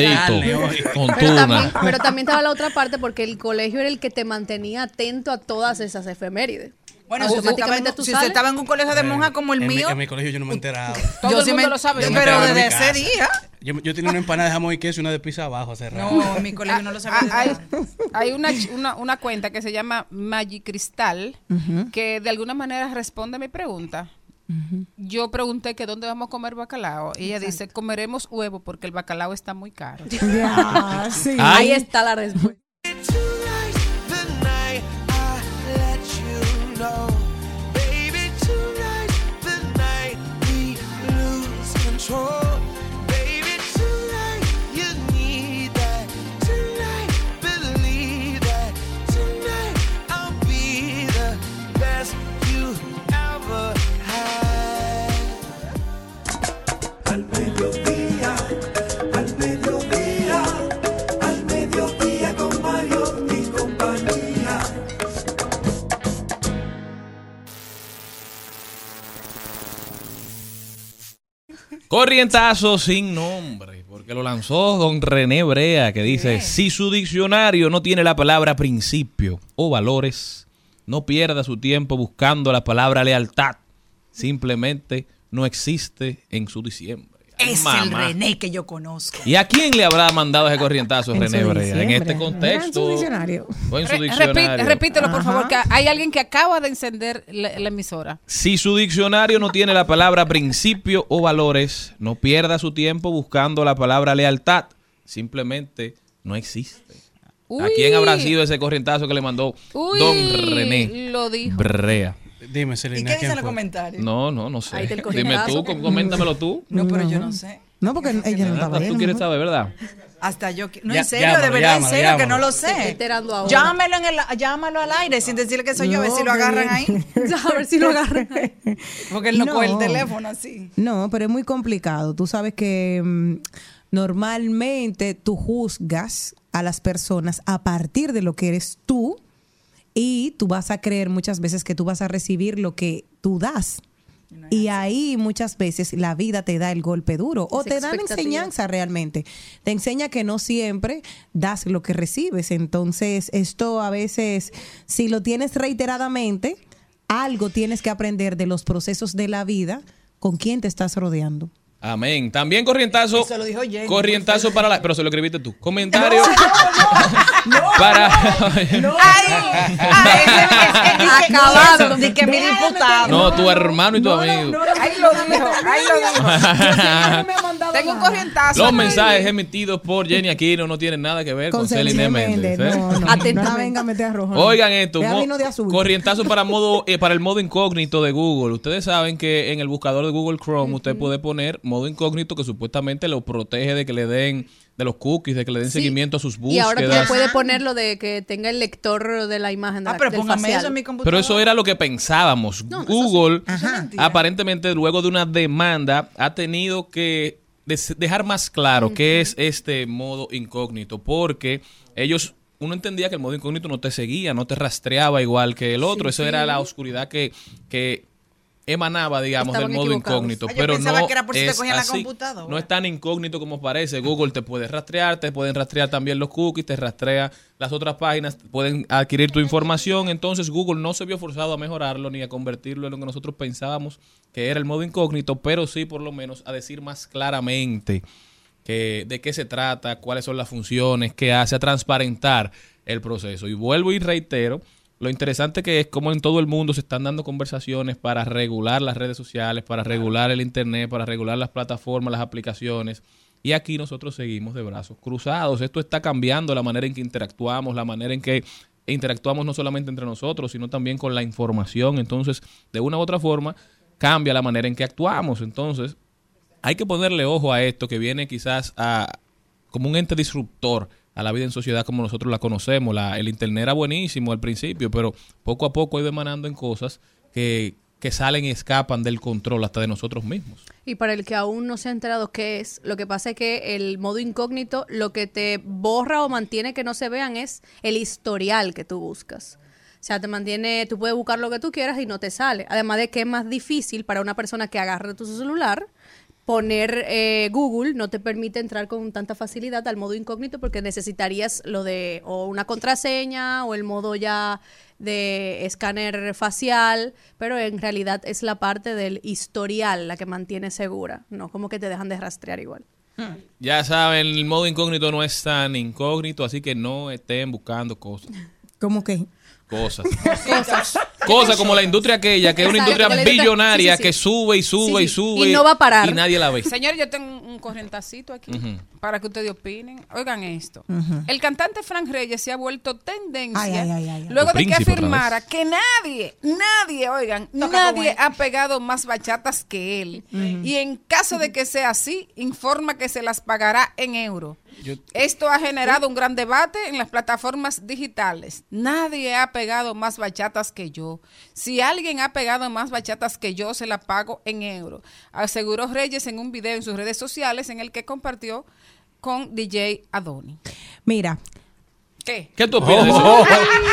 Pero también, tuna. pero también estaba la otra parte porque el colegio era el que te mantenía atento a todas esas efemérides. Bueno, si usted, estaba en, automáticamente tú si usted sales. estaba en un colegio de monja como el en, mi, mío, en mi colegio yo no me enteraba Todo yo el sí mundo me- lo sabe. Yo pero desde ese día. yo, yo tenía una empanada de jamón y queso y una de pizza abajo hace rato No, en mi colegio no lo sabía. Ah, hay, hay una, una, una cuenta que se llama Magic Cristal que de alguna manera responde a mi pregunta. Yo pregunté que dónde vamos a comer bacalao y ella dice comeremos huevo porque el bacalao está muy caro. Ya, *laughs* sí. Ahí está la respuesta. Corrientazo sin nombre, porque lo lanzó don René Brea, que dice, si su diccionario no tiene la palabra principio o valores, no pierda su tiempo buscando la palabra lealtad. Simplemente no existe en su diciembre. Es el. René que yo conozco. ¿Y a quién le habrá mandado ese corrientazo En René Brea? En este contexto. su diccionario. O en su Re- diccionario. repite- repítelo, por favor, que hay alguien que acaba de encender la, la emisora. Si su diccionario no tiene la palabra principio o valores, no pierda su tiempo buscando la palabra lealtad. Simplemente no existe. ¿A quién habrá sido ese corrientazo que le mandó Uy, don René Lo dijo. Brea? Dime ¿Y Selena qué dicen ¿quién los comentarios? No, no, no sé. Ahí está Dime tú, coméntamelo tú. No, pero yo no sé. No, porque ella no estaba Ah, ahí. Tú quieres ¿no? saber, ¿verdad? Hasta yo. No, Ya- en serio, llámalo, de verdad, en llámalo, serio, que no lo sé. enterando ahora. Llámalo, en el, llámalo al aire sin decirle que soy yo, a ver si lo agarran bien. ahí. *laughs* A ver si lo agarran. *laughs* Porque él no, No. coge el teléfono así. No, pero es muy complicado. Tú sabes que mm, normalmente tú juzgas a las personas a partir de lo que eres tú y tú vas a creer muchas veces que tú vas a recibir lo que tú das. Y ahí muchas veces la vida te da el golpe duro o Esa te da la expectativa. enseñanza realmente. Te enseña que no siempre das lo que recibes. Entonces, esto a veces, si lo tienes reiteradamente, algo tienes que aprender de los procesos de la vida con quién te estás rodeando. Amén. También corrientazo. Eso lo dijo Jenny, Corrientazo para la. Pero se lo escribiste tú. Comentario. para. Acabado. Di que mi diputado. no, tu hermano y tu amigo. Ahí lo dijo, ahí lo dijo. Tengo un corrientazo. Los mensajes emitidos por Jenny Aquino no tienen nada que ver con, Celine Méndez. ¿eh? No, no, no la venga a meter a rojo. no. Oigan esto, corrientazo para modo eh, para el modo incógnito de Google. Ustedes saben que en el buscador de Google Chrome usted puede poner modo incógnito que supuestamente lo protege de que le den de los cookies, de que le den Sí. seguimiento a sus Y búsquedas. ahora ya puede ponerlo de que tenga el lector de la imagen de Ah, la, pero del póngame eso en mi computadora. Pero eso era lo que pensábamos. No, no, eso Google, Eso aparentemente, luego de una demanda, ha tenido que des- dejar más claro qué es este modo incógnito, porque ellos, uno entendía que el modo incógnito no te seguía, no te rastreaba igual que el otro. Eso era la oscuridad que, que emanaba, digamos, Estaban del modo equivocados. rastrear te rastrea las otras páginas, pueden adquirir tu información. Entonces Google no se vio forzado a mejorarlo ni a convertirlo en lo que nosotros pensábamos que era el modo incógnito, pero sí por lo menos a decir más claramente que, de qué se trata, cuáles son las funciones, qué hace, a transparentar el proceso. Y vuelvo y reitero, lo interesante que es como en todo el mundo se están dando conversaciones para regular las redes sociales, para regular el Internet, para regular las plataformas, las aplicaciones. Y aquí nosotros seguimos de brazos cruzados. Esto está cambiando la manera en que interactuamos, la manera en que interactuamos no solamente entre nosotros, sino también con la información. Entonces, de una u otra forma, cambia la manera en que actuamos. Entonces, hay que ponerle ojo a esto que viene quizás a como un ente disruptor a la vida en sociedad como nosotros la conocemos. La, el internet era buenísimo al principio, pero poco a poco ha ido emanando en cosas que, que salen y escapan del control hasta de nosotros mismos. Y para el que aún no se ha enterado qué es, lo que pasa es que el modo incógnito lo que te borra o mantiene que no se vean es el historial que tú buscas. O sea, te mantiene, tú puedes buscar lo que tú quieras y no te sale. Además de que es más difícil para una persona que agarre tu celular poner eh, Google no te permite entrar con tanta facilidad al modo incógnito porque necesitarías lo de o una contraseña o el modo ya de escáner facial, pero en realidad es la parte del historial la que mantiene segura, no como que te dejan de rastrear igual. Ya saben, el modo incógnito no es tan incógnito, así que no estén buscando cosas. ¿Cómo que? *laughs* Cosas. Cosas como la industria aquella, que es una Exacto, industria que la industria- billonaria sí, sí, sí. que sube y sube Sí, y sí. sube. Y no va a parar. Y nadie la ve. Señor, yo tengo un corrientacito aquí para que ustedes opinen. Oigan esto. El cantante Frank Reyes se ha vuelto tendencia Ay, ay, ay, ay, ay. luego de que afirmara que nadie, nadie, oigan, Toca nadie ha pegado más bachatas que él. Y en caso de que sea así, informa que se las pagará en euro. Yo- Esto ha generado un gran debate en las plataformas digitales. Nadie ha pegado más bachatas que yo. Si alguien ha pegado más bachatas que yo, se la pago en euro. Aseguró Reyes en un video en sus redes sociales en el que compartió con DJ Adoni. Mira, ¿Qué? ¿Qué tú opinas de eso?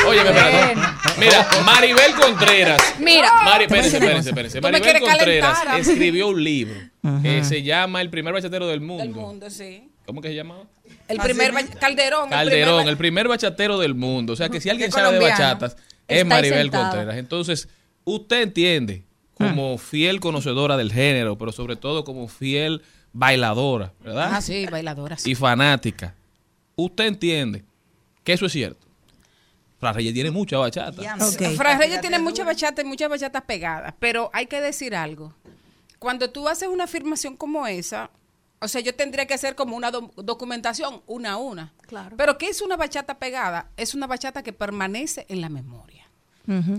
Oye, espérate. Mira, Maribel Contreras. Mira. Mari, espérense, espérense, Maribel Contreras calentar escribió un libro que se llama El primer bachatero del mundo. Del mundo, sí. ¿Cómo que se llamaba? El primer ba- Calderón. Calderón, el el primer bachatero del mundo. O sea que si alguien sabe de bachatas, es Maribel sentada. Contreras. Entonces, usted entiende, como fiel conocedora del género, pero sobre todo como fiel bailadora, ¿verdad? Ah, sí, bailadora. sí. y fanática. Usted entiende que eso es cierto. Fran Reyes tiene mucha bachata. Ok. Fran Reyes tiene muchas bachatas y muchas bachatas pegadas, pero hay que decir algo. Cuando tú haces una afirmación como esa, o sea, yo tendría que hacer como una do- documentación una a una. Claro. Pero ¿qué es una bachata pegada? Es una bachata que permanece en la memoria.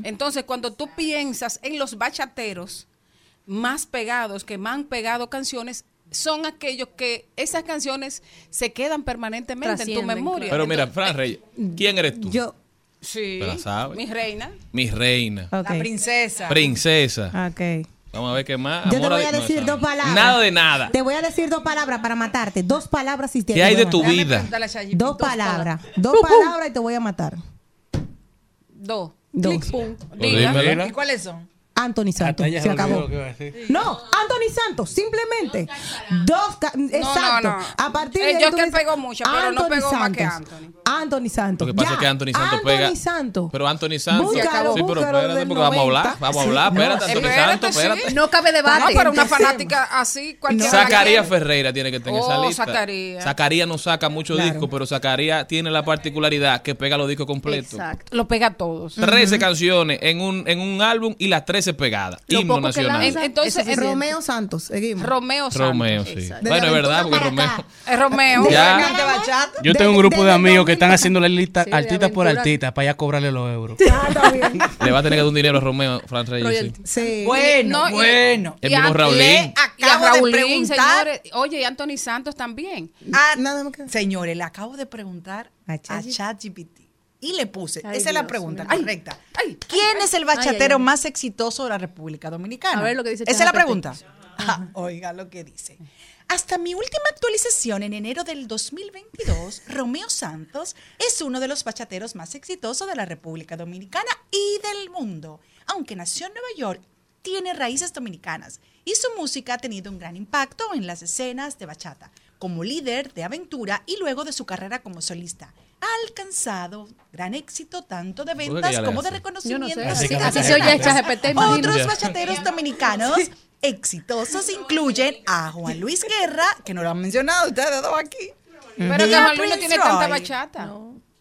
Entonces, cuando tú piensas en los bachateros más pegados, que más han pegado canciones, son aquellos que esas canciones se quedan permanentemente en tu memoria. Pero mira, Fran Reyes, ¿quién eres tú? yo. Sí, sabes. mi reina. Mi reina. La princesa. princesa. Ok. Vamos a ver qué más. Yo te voy a decir dos palabras. Nada de nada. Te voy a decir dos palabras para matarte. Dos palabras y te ¿Qué hay de tu vida? Dos palabras. Dos pum. palabras y te voy a matar. Dos. Dos. Clic, pum. Diga. ¿Y cuáles son? Anthony Santos. Hasta Se acabó. que. No, Anthony Santos, simplemente. Dos, exacto. no. A partir El de Joker dices, pegó mucho, pero no pegó más que Anthony. Anthony Santos. Lo que pasa ya. es que Anthony Santos Anthony pega. Santos. Pero Anthony Santos. Búscalo, sí, pero espérate, porque vamos a hablar. 90. Vamos a Sí, hablar. no, Espérate, Anthony espérate, Santos, sí. espérate. No cabe No, debate. pero una fanática así, cualquiera. Zacarías. Ferreira tiene que en Oh, esa lista. Zacarías. Zacarías no saca muchos Claro. discos, pero Zacarías tiene la particularidad que pega los discos completos. Exacto. Lo pega todos. 13 canciones en un, en un álbum y las 13 pegadas. Lo Himno nacional. Entonces, es. Romeo Santos, seguimos. Romeo Santos. Romeo, sí. Bueno, es verdad, porque para Romeo. Romeo. Yo tengo un grupo de amigos que están 90. Haciendo la lista Sí, de artista por artista para ya cobrarle los euros. *laughs* Ah, está bien. Le va a tener que dar un dinero a Romeo, Fran Reyes. sí. Bueno, No, y- bueno. El y mismo a- Raulín. le Acabo y a de preguntar. señores. Oye, y Anthony Santos también. Ah, Nada más que- Señores, le acabo de preguntar A ChatGPT. Y le puse, Ay, esa es la pregunta correcta. ay, ¿Quién es el bachatero ay, ay. más exitoso de la República Dominicana? A ver lo que dice Esa es la pregunta. Ah, *laughs* oiga lo que dice. Hasta mi última actualización en enero del 2022, Romeo Santos es uno de los bachateros más exitosos de la República Dominicana y del mundo. Aunque nació en Nueva York, tiene raíces dominicanas y su música ha tenido un gran impacto en las escenas de bachata, como líder de aventura y luego de su carrera como solista. Ha alcanzado gran éxito tanto de ventas como de? Yo no reconocimiento. sé. Así Así, así se oye. Otros bachateros dominicanos exitosos incluyen a Juan Luis Guerra, que no lo han mencionado ustedes dos aquí. Pero que Juan Luis no tiene tanta bachata.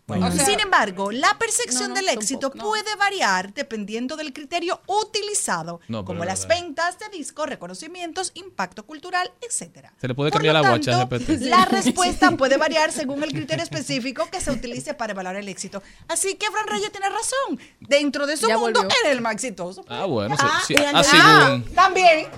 Bueno, O sea- Sin embargo, la percepción No, no, del éxito no. puede variar dependiendo del criterio utilizado, como las verdad. ventas de discos, reconocimientos, impacto cultural, etcétera. Se le puede Por cambiar lo la voz a tanto, ChatGPT. *laughs* La respuesta puede variar según el criterio específico que se utilice para evaluar el éxito. Así que Fran Reyes tiene razón. Dentro de su Ya mundo, era el más exitoso. Ah, bueno. Ah, sí, así Ah, un- también. Eh,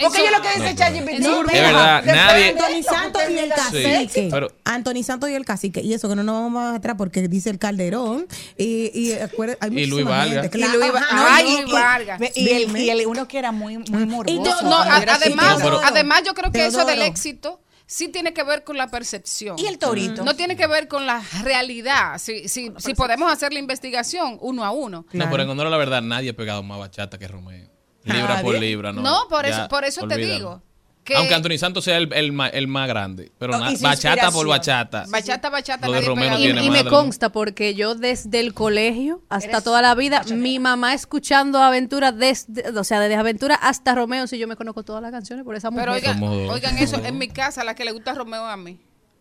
Porque eso- yo lo que dice No, ChatGPT. No, Es verdad, nadie- Anthony Santos y el cacique. Anthony Santos y el cacique. Y eso que no nos vamos a atrás porque dice el Calderón. Y, y acuerda- hay Y Luis Vargas. gente, Y. Luis, Ajá, no, Ay, y- Luis y- Vargas. Y, el, y uno que era muy, muy morboso. No, era además, pero- además yo creo que eso del éxito sí tiene que ver con la percepción. Y el torito. No tiene que ver con la realidad. Si, si, si podemos hacer la investigación uno a uno. No, pero en honor a la verdad, nadie ha pegado más bachata que Romeo. Libra por libra, ¿no? No, por Ya, eso, por eso te digo. Que Aunque Anthony Santos sea el, el, el más grande. Pero No, bachata por bachata. Bachata, bachata, nadie no Y, tiene y me consta porque yo desde el colegio hasta toda la vida, mi mamá escuchando Aventura desde, o sea, desde Aventura hasta Romeo, si yo me conozco todas las canciones por esa mujer. Pero oigan, oigan eso, en mi casa, la que le gusta Romeo a mí.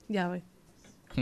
ya ve.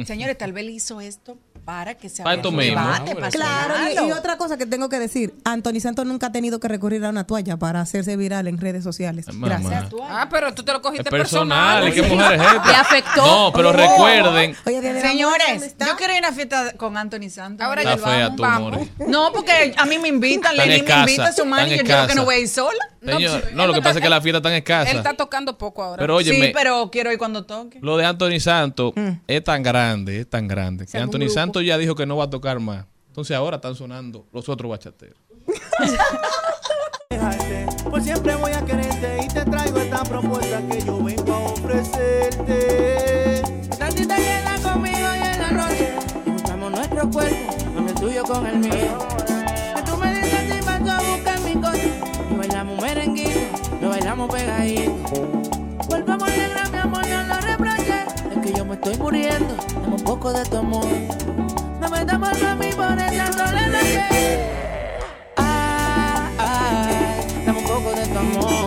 Señores, tal vez él hizo esto para que se Para debate, Ah, para Claro, y, otra cosa que tengo que decir, Anthony Santos nunca ha tenido que recurrir a una toalla para hacerse viral en redes sociales. Mamá. Gracias. Ah, pero tú te lo Es cogiste personal, personal. ¿y qué mujer es esta? Te afectó. No, pero Oye, recuerden. Oye, de- de- ¿dónde Señores, yo quiero ir a una fiesta con Anthony Santos. Ahora ya fea vamos, tú, vamos. No, porque a mí me invitan, Tan Lenny me invita a su madre tan y yo digo que no voy a ir sola. Señor, pues, no, lo que él pasa es que la fiesta está Él escasa. está tocando poco ahora. Pero óyeme, sí, pero quiero ir cuando toque. lo de Anthony Santos Mm. es tan grande, es tan grande, que Anthony grupo. Santos ya dijo que no va a tocar más. Entonces ahora están sonando los otros bachateros. *laughs* Por siempre voy a quererte y te traigo esta propuesta que yo vengo a ofrecerte. Cita queda conmigo y en la noche Buscamos nuestro cuerpo, con el tuyo con el mío Que tú me dices si vas a buscar mi coche Y bailamos merenguito, lo bailamos pegadito Volvamos negra, mi amor, no lo reproches Es que yo me estoy muriendo, dame un poco de tu amor No me damos a mí por sola noche Ay, ay, dame un poco de tu amor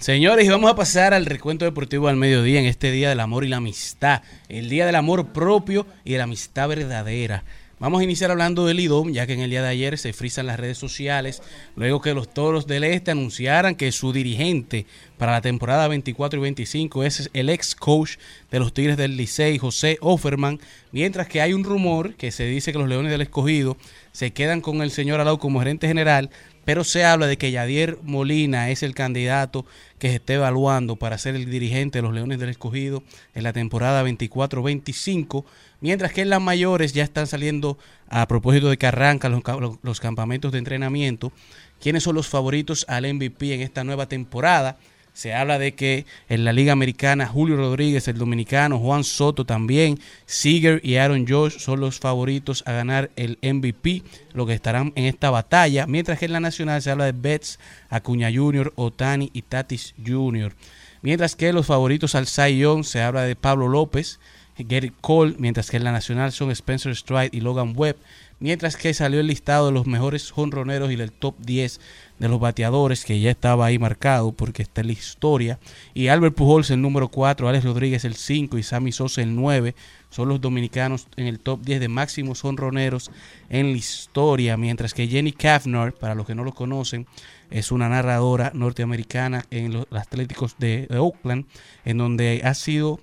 Señores, y vamos a pasar al recuento deportivo al mediodía en este Día del Amor y la Amistad. El Día del Amor propio y de la amistad verdadera. Vamos a iniciar hablando del IDOM, ya que en el día de ayer se frisan las redes sociales, luego que los Toros del Este anunciaran que su dirigente para la temporada 24 y 25 es el ex coach de los Tigres del Licey, José Offerman, mientras que hay un rumor que se dice que los Leones del Escogido se quedan con el señor Alau como gerente general, pero se habla de que Yadier Molina es el candidato que se esté evaluando para ser el dirigente de los Leones del Escogido en la temporada 24-25, mientras que en las mayores ya están saliendo a propósito de que arrancan los, ca- los campamentos de entrenamiento, quiénes son los favoritos al MVP en esta nueva temporada. Se habla de que en la Liga Americana Julio Rodríguez, el dominicano, Juan Soto también, Seager y Aaron Josh son los favoritos a ganar el MVP, lo que estarán en esta batalla, mientras que en la Nacional se habla de Betts, Acuña Jr., Otani y Tatis Jr. Mientras que los favoritos al Young se habla de Pablo López, Gary Cole, mientras que en la Nacional son Spencer Stride y Logan Webb, mientras que salió el listado de los mejores jonroneros y del top 10 de los bateadores, que ya estaba ahí marcado porque está en la historia, y Albert Pujols el número 4, Alex Rodríguez el 5 y Sammy Sosa el 9, son los dominicanos en el top 10 de máximos jonroneros en la historia, mientras que Jenny Kavner, para los que no lo conocen, es una narradora norteamericana en los Atléticos de Oakland, en donde ha sido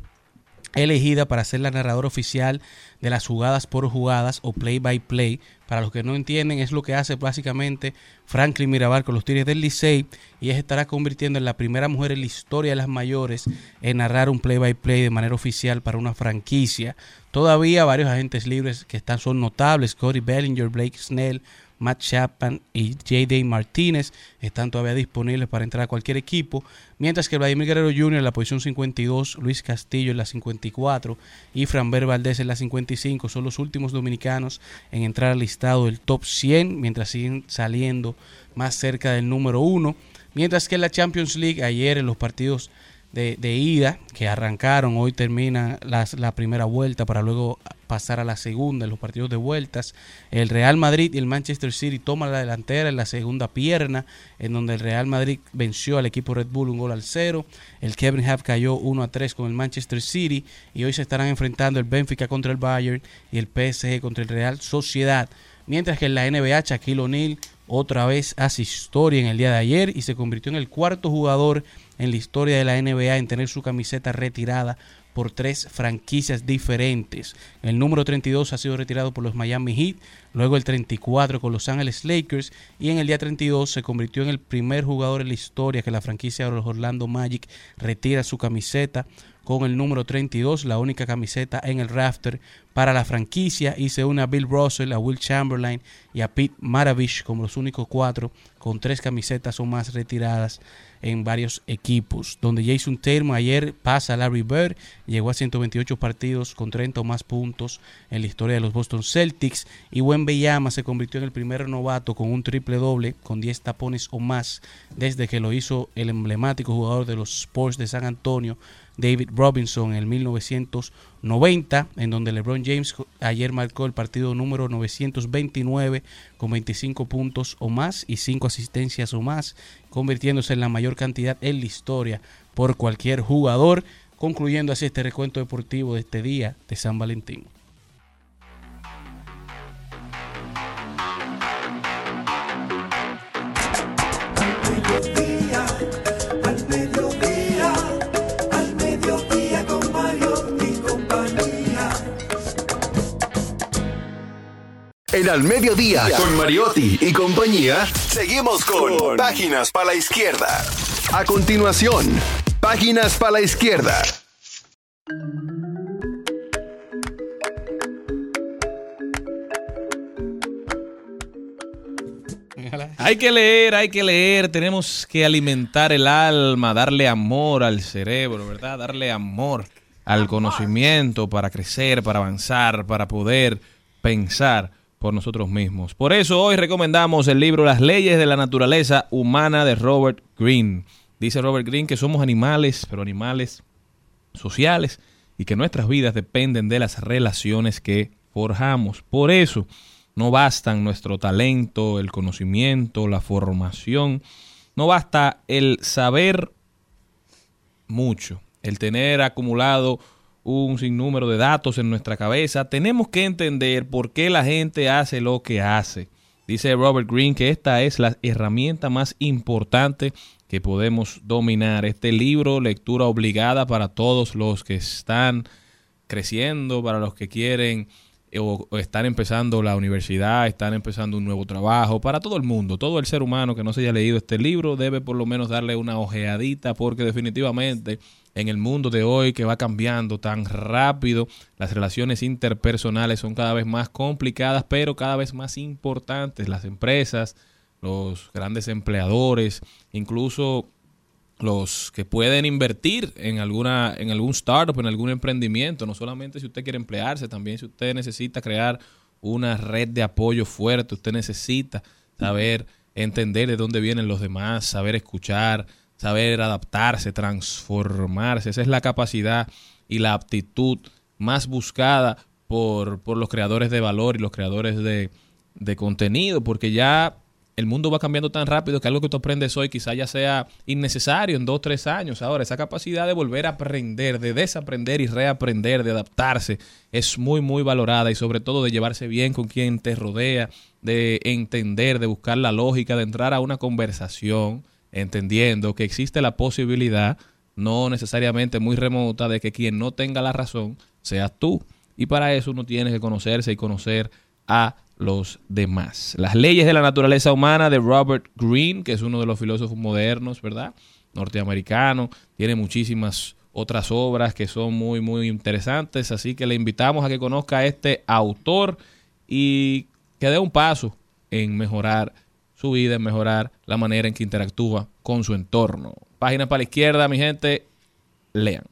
elegida para ser la narradora oficial de las jugadas por jugadas o play by play. Para los que no entienden, es lo que hace básicamente Franklin Mirabal con los Tigres del Licey y ella estará convirtiendo en la primera mujer en la historia de las mayores en narrar un play by play de manera oficial para una franquicia. Todavía varios agentes libres que están son notables, Cody Bellinger, Blake Snell, Matt Chapman y J.D. Martínez están todavía disponibles para entrar a cualquier equipo, mientras que Vladimir Guerrero Jr. en la posición 52, Luis Castillo en la 54 y Franber Valdés en la 55 son los últimos dominicanos en entrar al listado del top 100, mientras siguen saliendo más cerca del número 1, mientras que en la Champions League ayer en los partidos de, ida que arrancaron. Hoy termina las- la primera vuelta para luego pasar a la segunda en los partidos de vueltas. El Real Madrid y el Manchester City toman la delantera en la segunda pierna, en donde el Real Madrid venció al equipo Red Bull un gol al cero. El Kevin Hub cayó 1 a 3 con el Manchester City y hoy se estarán enfrentando el Benfica contra el Bayern y el PSG contra el Real Sociedad. Mientras que en la NBA, Shaquille O'Neal otra vez hace historia en el día de ayer y se convirtió en el cuarto jugador en la historia de la NBA en tener su camiseta retirada por tres franquicias diferentes. El número 32 ha sido retirado por los Miami Heat, luego el 34 con Los Ángeles Lakers y en el día 32 se convirtió en el primer jugador en la historia que la franquicia de los Orlando Magic retira su camiseta con el número 32, la única camiseta en el rafter para la franquicia y se une a Bill Russell, a Will Chamberlain y a Pete Maravich como los únicos cuatro con tres camisetas o más retiradas en varios equipos. Donde Jason Tatum ayer pasa a Larry Bird, llegó a 128 partidos con 30 o más puntos en la historia de los Boston Celtics y Wembanyama se convirtió en el primer novato con un triple doble con 10 tapones o más desde que lo hizo el emblemático jugador de los Spurs de San Antonio David Robinson en el 1990, en donde LeBron James ayer marcó el partido número 929 con 25 puntos o más y 5 asistencias o más, convirtiéndose en la mayor cantidad en la historia por cualquier jugador, concluyendo así este recuento deportivo de este día de San Valentín. En Al Mediodía, con Mariotti y compañía, seguimos con Páginas para la Izquierda. A continuación, Páginas para la Izquierda. Hay que leer, hay que leer, tenemos que alimentar el alma, darle amor al cerebro, ¿verdad? Darle amor al conocimiento para crecer, para avanzar, para poder pensar por nosotros mismos. Por eso hoy recomendamos el libro Las leyes de la naturaleza humana de Robert Greene. Dice Robert Greene que somos animales, pero animales sociales y que nuestras vidas dependen de las relaciones que forjamos. Por eso no bastan nuestro talento, el conocimiento, la formación, no basta el saber mucho. El tener acumulado un sinnúmero de datos en nuestra cabeza, tenemos que entender por qué la gente hace lo que hace. Dice Robert Greene que esta es la herramienta más importante que podemos dominar. Este libro, lectura obligada para todos los que están creciendo, para los que quieren eh, o, o están empezando la universidad, están empezando un nuevo trabajo, para todo el mundo, todo el ser humano que no se haya leído este libro debe por lo menos darle una ojeadita porque definitivamente en el mundo de hoy que va cambiando tan rápido, las relaciones interpersonales son cada vez más complicadas, pero cada vez más importantes. Las empresas, los grandes empleadores, incluso los que pueden invertir en alguna en algún startup, en algún emprendimiento, no solamente si usted quiere emplearse, también si usted necesita crear una red de apoyo fuerte, usted necesita saber entender de dónde vienen los demás, saber escuchar, saber adaptarse, transformarse. Esa es la capacidad y la aptitud más buscada por, por los creadores de valor y los creadores de, de contenido, porque ya el mundo va cambiando tan rápido que algo que tú aprendes hoy quizá ya sea innecesario en dos, tres años. Ahora, esa capacidad de volver a aprender, de desaprender y reaprender, de adaptarse, es muy, muy valorada y sobre todo de llevarse bien con quien te rodea, de entender, de buscar la lógica, de entrar a una conversación entendiendo que existe la posibilidad, no necesariamente muy remota, de que quien no tenga la razón seas tú. Y para eso uno tiene que conocerse y conocer a los demás. Las leyes de la naturaleza humana de Robert Greene, que es uno de los filósofos modernos, ¿verdad? Norteamericano, tiene muchísimas otras obras que son muy, muy interesantes, así que le invitamos a que conozca a este autor y que dé un paso en mejorar su vida, en mejorar la manera en que interactúa con su entorno. Página para la izquierda, mi gente, lean.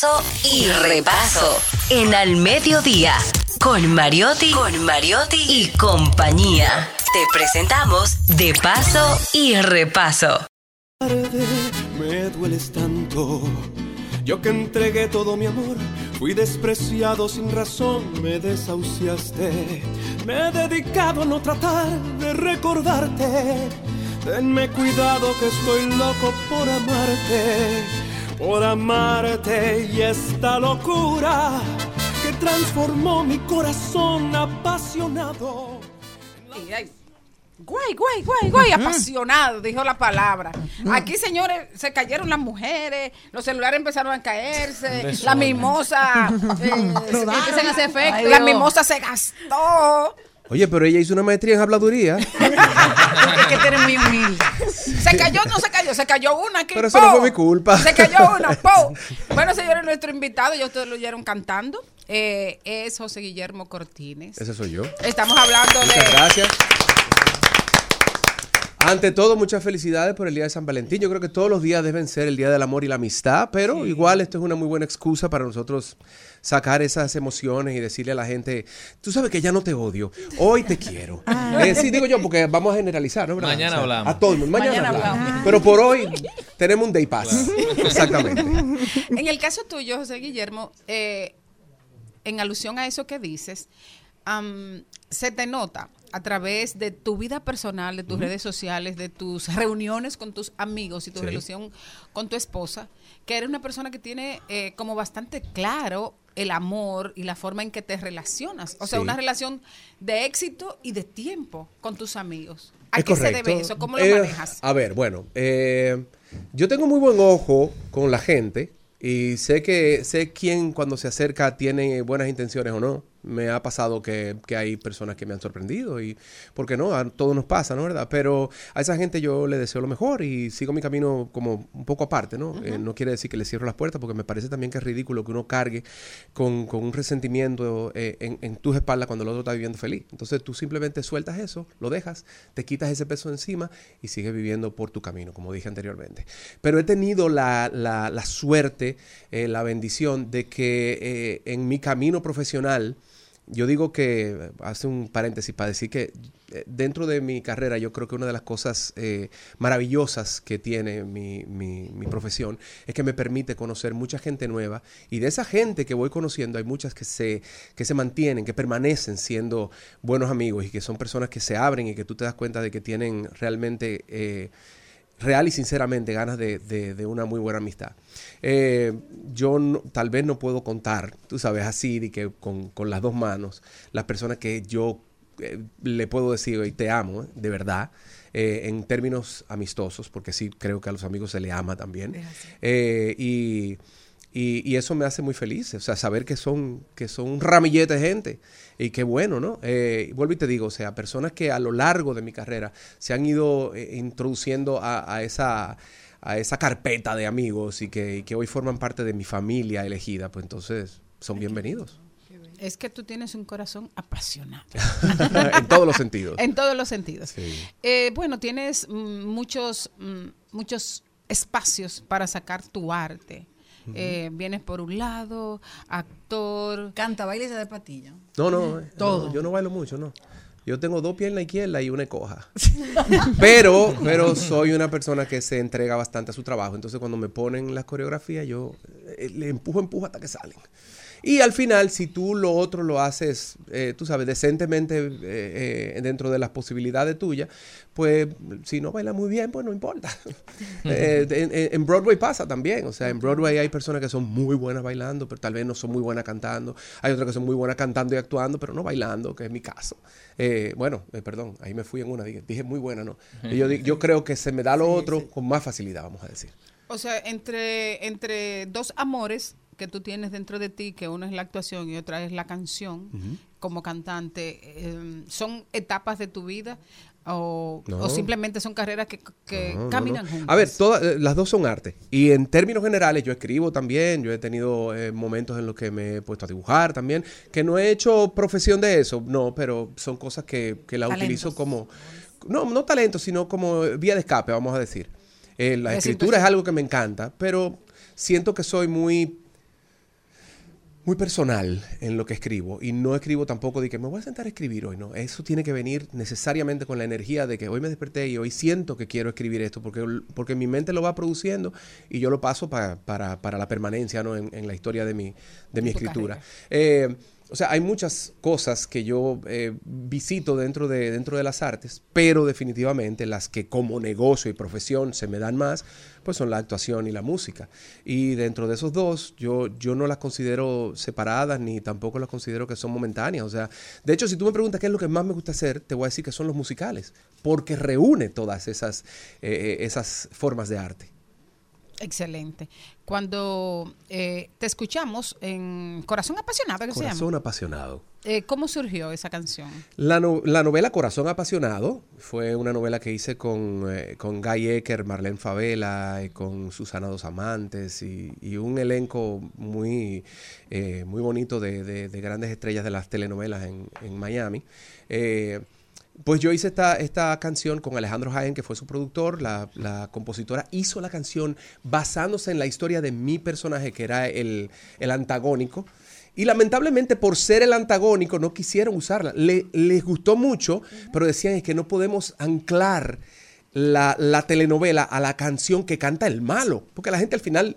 De paso y repaso. En Al Mediodía, con Mariotti, con Mariotti y compañía. Te presentamos De paso y repaso. Me dueles tanto. Yo que entregué todo mi amor, fui despreciado sin razón, me desahuciaste. Me he dedicado a no tratar de recordarte. Tenme cuidado que estoy loco por amarte, por amarte y esta locura que transformó mi corazón apasionado. Ay, ay. Guay, guay, guay, guay, apasionado, dijo la palabra. Aquí, señores, se cayeron las mujeres, los celulares empezaron a caerse, la mimosa, *laughs* eh, Empiezan a hacer efecto. la mimosa se gastó. Oye, pero ella hizo una maestría en habladuría. *laughs* Es que eres muy humilde. Se cayó, no se cayó, se cayó una aquí. Pero eso no fue mi culpa. Se cayó una. *laughs* ¡po! Bueno, señores, nuestro invitado, ya ustedes lo oyeron cantando, eh, es José Guillermo Cortines. Ese soy yo. Estamos hablando Muchas de... gracias. Ante todo, muchas felicidades por el día de San Valentín. Yo creo que todos los días deben ser el día del amor y la amistad, pero igual esto es una muy buena excusa para nosotros sacar esas emociones y decirle a la gente, tú sabes que ya no te odio, hoy te quiero. *laughs* Eh, sí, digo yo, porque vamos a generalizar, ¿no? ¿Verdad? Mañana hablamos. A todo el mundo. Mañana, Mañana hablamos. hablamos. Pero por hoy tenemos un day pass. *laughs* Exactamente. En el caso tuyo, José Guillermo, eh, en alusión a eso que dices, se te nota a través de tu vida personal, de tus redes sociales, de tus *laughs* reuniones con tus amigos y tu Sí. relación con tu esposa, que eres una persona que tiene eh, como bastante claro el amor y la forma en que te relacionas. O sea, Sí. una relación de éxito y de tiempo con tus amigos. ¿A Es qué se debe eso? ¿Cómo lo Eh, manejas? A ver, bueno, eh, yo tengo muy buen ojo con la gente y sé que sé quién cuando se acerca tiene buenas intenciones o no. Me ha pasado que, que hay personas que me han sorprendido y, ¿por qué no? A todos nos pasa, ¿no? ¿Verdad? Pero a esa gente yo le deseo lo mejor y sigo mi camino como un poco aparte, ¿no? Eh, no quiere decir que le cierro las puertas porque me parece también que es ridículo que uno cargue con, con un resentimiento eh, en, en tus espaldas cuando el otro está viviendo feliz. Entonces tú simplemente sueltas eso, lo dejas, te quitas ese peso encima y sigues viviendo por tu camino, como dije anteriormente. Pero he tenido la, la- la suerte, eh, la bendición de que en mi camino profesional, yo digo que, hace un paréntesis para decir que eh, dentro de mi carrera yo creo que una de las cosas eh, maravillosas que tiene mi, mi- profesión es que me permite conocer mucha gente nueva. Y de esa gente que voy conociendo hay muchas que se, que se mantienen, que permanecen siendo buenos amigos y que son personas que se abren y que tú te das cuenta de que tienen realmente... eh, real y sinceramente ganas de, de- de una muy buena amistad. Eh, yo no- tal vez no puedo contar, tú sabes, así, de que con, con las dos manos, las personas que yo eh, le puedo decir, hoy te amo, de verdad, eh, en términos amistosos, porque sí creo que a los amigos se le ama también. Eh, y, y- y eso me hace muy feliz, o sea, saber que son, que son un ramillete de gente. Y qué bueno, ¿no? Eh, vuelvo y te digo, o sea, personas que a lo largo de mi carrera se han ido eh, introduciendo a, a esa a esa carpeta de amigos y que, y que hoy forman parte de mi familia elegida, pues entonces son bienvenidos. Es que tú tienes un corazón apasionado. *laughs* en todos los sentidos. En todos los sentidos. Sí. Eh, bueno, tienes mm, muchos, mm, muchos espacios para sacar tu arte. Eh, vienes por un lado, actor. Canta, baila y se de patilla. No, no, eh, Todo. no, yo no bailo mucho, no. Yo tengo dos piernas izquierdas y una coja. *laughs* pero, pero soy una persona que se entrega bastante a su trabajo. Entonces, cuando me ponen las coreografías, yo eh, le empujo, empujo hasta que salen. Y al final, si tú lo otro lo haces, eh, tú sabes, decentemente eh, eh, dentro de las posibilidades tuyas, pues si no baila muy bien, pues no importa. *laughs* Eh, en, Broadway pasa también, o sea, en Broadway hay personas que son muy buenas bailando, pero tal vez no son muy buenas cantando. Hay otras que son muy buenas cantando y actuando, pero no bailando, que es mi caso. Eh, bueno, eh, perdón, ahí me fui en una, dije, dije muy buena, ¿no? Y yo, yo *laughs* creo que se me da lo otro con más facilidad, vamos a decir. O sea, entre, entre dos amores que tú tienes dentro de ti, que uno es la actuación y otra es la canción, como cantante, eh, ¿son etapas de tu vida o, No. o simplemente son carreras que, que No, no, caminan no. juntas? A ver, todas, eh, las dos son arte. Y en términos generales, yo escribo también. Yo he tenido eh, momentos en los que me he puesto a dibujar también. Que no he hecho profesión de eso, no, pero son cosas que, que la Talentos. utilizo como. No, no talento, sino como vía de escape, vamos a decir. Eh, la escritura es algo que me encanta, pero siento que soy muy muy personal en lo que escribo y no escribo tampoco de que me voy a sentar a escribir hoy, no. Eso tiene que venir necesariamente con la energía de que hoy me desperté y hoy siento que quiero escribir esto porque, porque mi mente lo va produciendo y yo lo paso pa- para, para la permanencia ¿no? en, en la historia de mi, de mi tu escritura. Eh, o sea, hay muchas cosas que yo eh, visito dentro de, dentro de las artes, pero definitivamente las que como negocio y profesión se me dan más, pues son la actuación y la música. Y dentro de esos dos, yo, yo no las considero separadas ni tampoco las considero que son momentáneas. O sea, de hecho, si tú me preguntas qué es lo que más me gusta hacer, te voy a decir que son los musicales, porque reúne todas esas, eh, esas formas de arte. Excelente. Cuando eh, te escuchamos en Corazón Apasionado, ¿qué se llama? Corazón apasionado. Eh, ¿Cómo surgió esa canción? La, no- la novela Corazón Apasionado fue una novela que hice con, eh, con Guy Ecker, Marlene Favela, y con Susana Dos Amantes y, y un elenco muy, eh, muy bonito de, de- de grandes estrellas de las telenovelas en, en Miami. Eh, pues yo hice esta, esta canción con Alejandro Jaén, que fue su productor. La, la compositora hizo la canción basándose en la historia de mi personaje, que era el, el antagónico. Y lamentablemente por ser el antagónico no quisieron usarla. Le- les gustó mucho, pero decían es que no podemos anclar la, la telenovela a la canción que canta el malo. Porque la gente al final,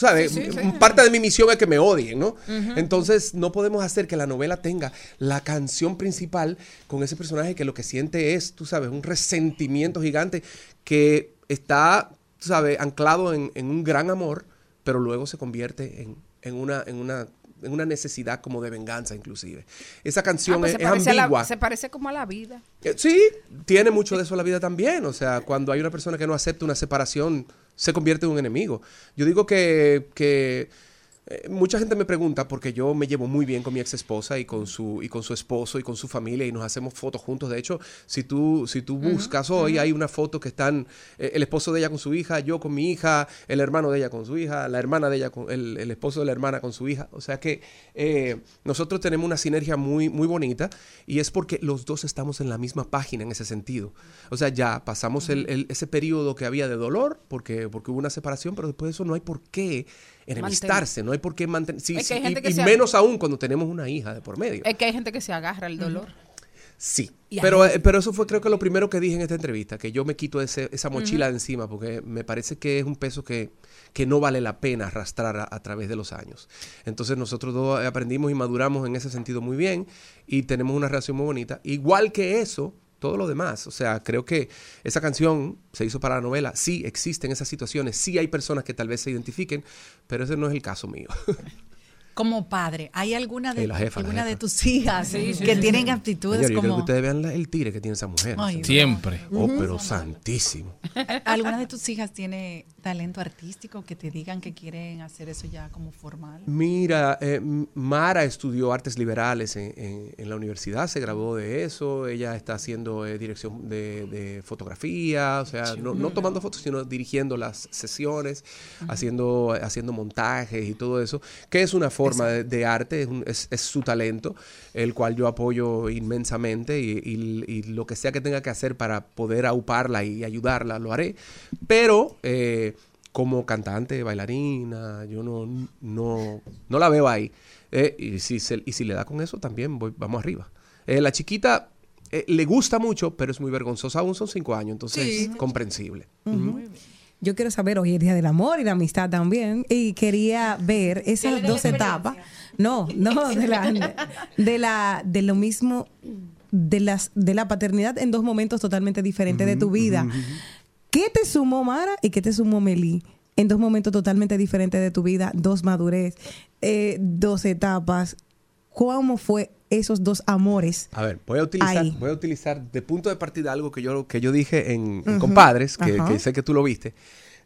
¿sabes? Sí, sí, sí. Parte de mi misión es que me odien, ¿no? Entonces no podemos hacer que la novela tenga la canción principal con ese personaje que lo que siente es, tú sabes, un resentimiento gigante que está, tú sabes, anclado en, en un gran amor, pero luego se convierte en, en una, en una en una necesidad como de venganza inclusive. Esa Ah, canción pues es, es la- ambigua. se parece como a la vida. Eh, Sí, tiene mucho de eso la vida también. O sea, cuando hay una persona que no acepta una separación, se convierte en un enemigo. Yo digo que, que eh, mucha gente me pregunta porque yo me llevo muy bien con mi ex esposa y con su y con su esposo y con su familia y nos hacemos fotos juntos. De hecho, si tú si tú buscas hoy hay una foto que están eh, el esposo de ella con su hija, yo con mi hija, el hermano de ella con su hija, la hermana de ella con el, el esposo de la hermana con su hija. O sea que eh, nosotros tenemos una sinergia muy muy bonita y es porque los dos estamos en la misma página en ese sentido. O sea, ya pasamos el- el- ese periodo que había de dolor porque porque hubo una separación, pero después de eso no hay por qué enemistarse, no hay por qué mantener. sí, sí, y, menos aún cuando tenemos una hija de por medio. Es que hay gente que se agarra al dolor. Sí. Y Pero, eh, pero eso fue creo que lo primero que dije en esta entrevista, que yo me quito ese- esa mochila de encima, porque me parece que es un peso que, que no vale la pena arrastrar a, a través de los años. Entonces nosotros dos aprendimos y maduramos en ese sentido muy bien y tenemos una relación muy bonita. Igual que eso, todo lo demás. O sea, creo que esa canción se hizo para la novela. Sí existen esas situaciones, sí hay personas que tal vez se identifiquen, pero ese no es el caso mío. *laughs* Como padre, ¿hay alguna de, Eh, jefa, alguna de tus hijas Sí, sí, que sí, tienen sí. aptitudes Señor, yo creo que como... ustedes vean la- el tire que tiene esa mujer. Ay, Siempre. Oh, pero santísimo. ¿Alguna de tus hijas tiene talento artístico que te digan que quieren hacer eso ya como formal? Mira, eh, Mara estudió artes liberales en, en- en la universidad, se graduó de eso, ella está haciendo eh, dirección de, de fotografía, o sea, no, no tomando fotos, sino dirigiendo las sesiones, haciendo, haciendo montajes y todo eso, que es una forma de, de arte, es, un- es- es su talento, el cual yo apoyo inmensamente y, y- y lo que sea que tenga que hacer para poder auparla y ayudarla, lo haré, pero... eh, como cantante, bailarina, yo no, no, no la veo ahí. Eh, y, si se- y si le da con eso, también voy, vamos arriba. Eh, la chiquita eh, le gusta mucho, pero es muy vergonzosa. Aún son cinco años, entonces Sí. comprensible. Ujú. Ujú. Yo quiero saber hoy el Día del Amor y la Amistad también. Y quería ver esas dos etapas. No, no, *laughs* de la, de la, de lo mismo, de las, de la paternidad en dos momentos totalmente diferentes de tu vida. ¿Qué te sumó Mara y qué te sumó Meli? En dos momentos totalmente diferentes de tu vida, dos madurez, eh, dos etapas. ¿Cómo fue esos dos amores? A ver, voy a utilizar, Ahí. voy a utilizar de punto de partida algo que yo, que yo dije en. Compadres, que, sé que tú lo viste.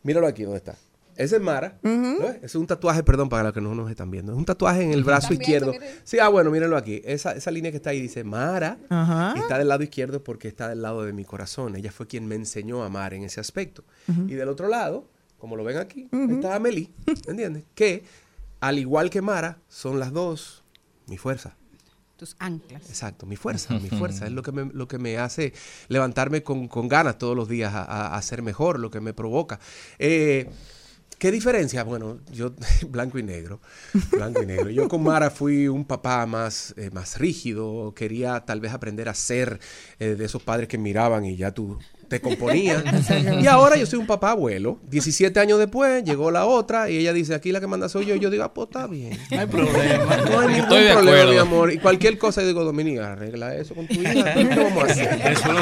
Míralo aquí, ¿dónde está? Ese es Mara. Ese es un tatuaje, perdón, para los que no nos están viendo. Es un tatuaje en el brazo También, izquierdo. ¿qué Sí, ah, bueno, mírenlo aquí. Esa, esa línea que está ahí dice Mara. Ajá. Está del lado izquierdo porque está del lado de mi corazón. Ella fue quien me enseñó a amar en ese aspecto. Y del otro lado, como lo ven aquí, está Amelie, ¿entiendes? Que, al igual que Mara, son las dos mi fuerza. Tus anclas. Exacto, mi fuerza, mi fuerza es lo que me, lo que me hace levantarme con, con ganas todos los días a, a- ser mejor, lo que me provoca. Eh, ¿Qué diferencia? Bueno, yo *laughs* blanco y negro, blanco y negro. Yo con Mara fui un papá más, eh, más rígido, quería tal vez aprender a ser eh, de esos padres que miraban y ya tú te componías. *laughs* y ahora yo soy un papá abuelo. 17 años después llegó la otra y ella dice, aquí la que manda soy yo. Y yo digo, ah, pues está bien. No hay problema. No hay ningún Estoy problema, mi amor. Y cualquier cosa, yo digo, Dominica, arregla eso con tu hija. *laughs* ¿Qué vamos a hacer? Eso lo.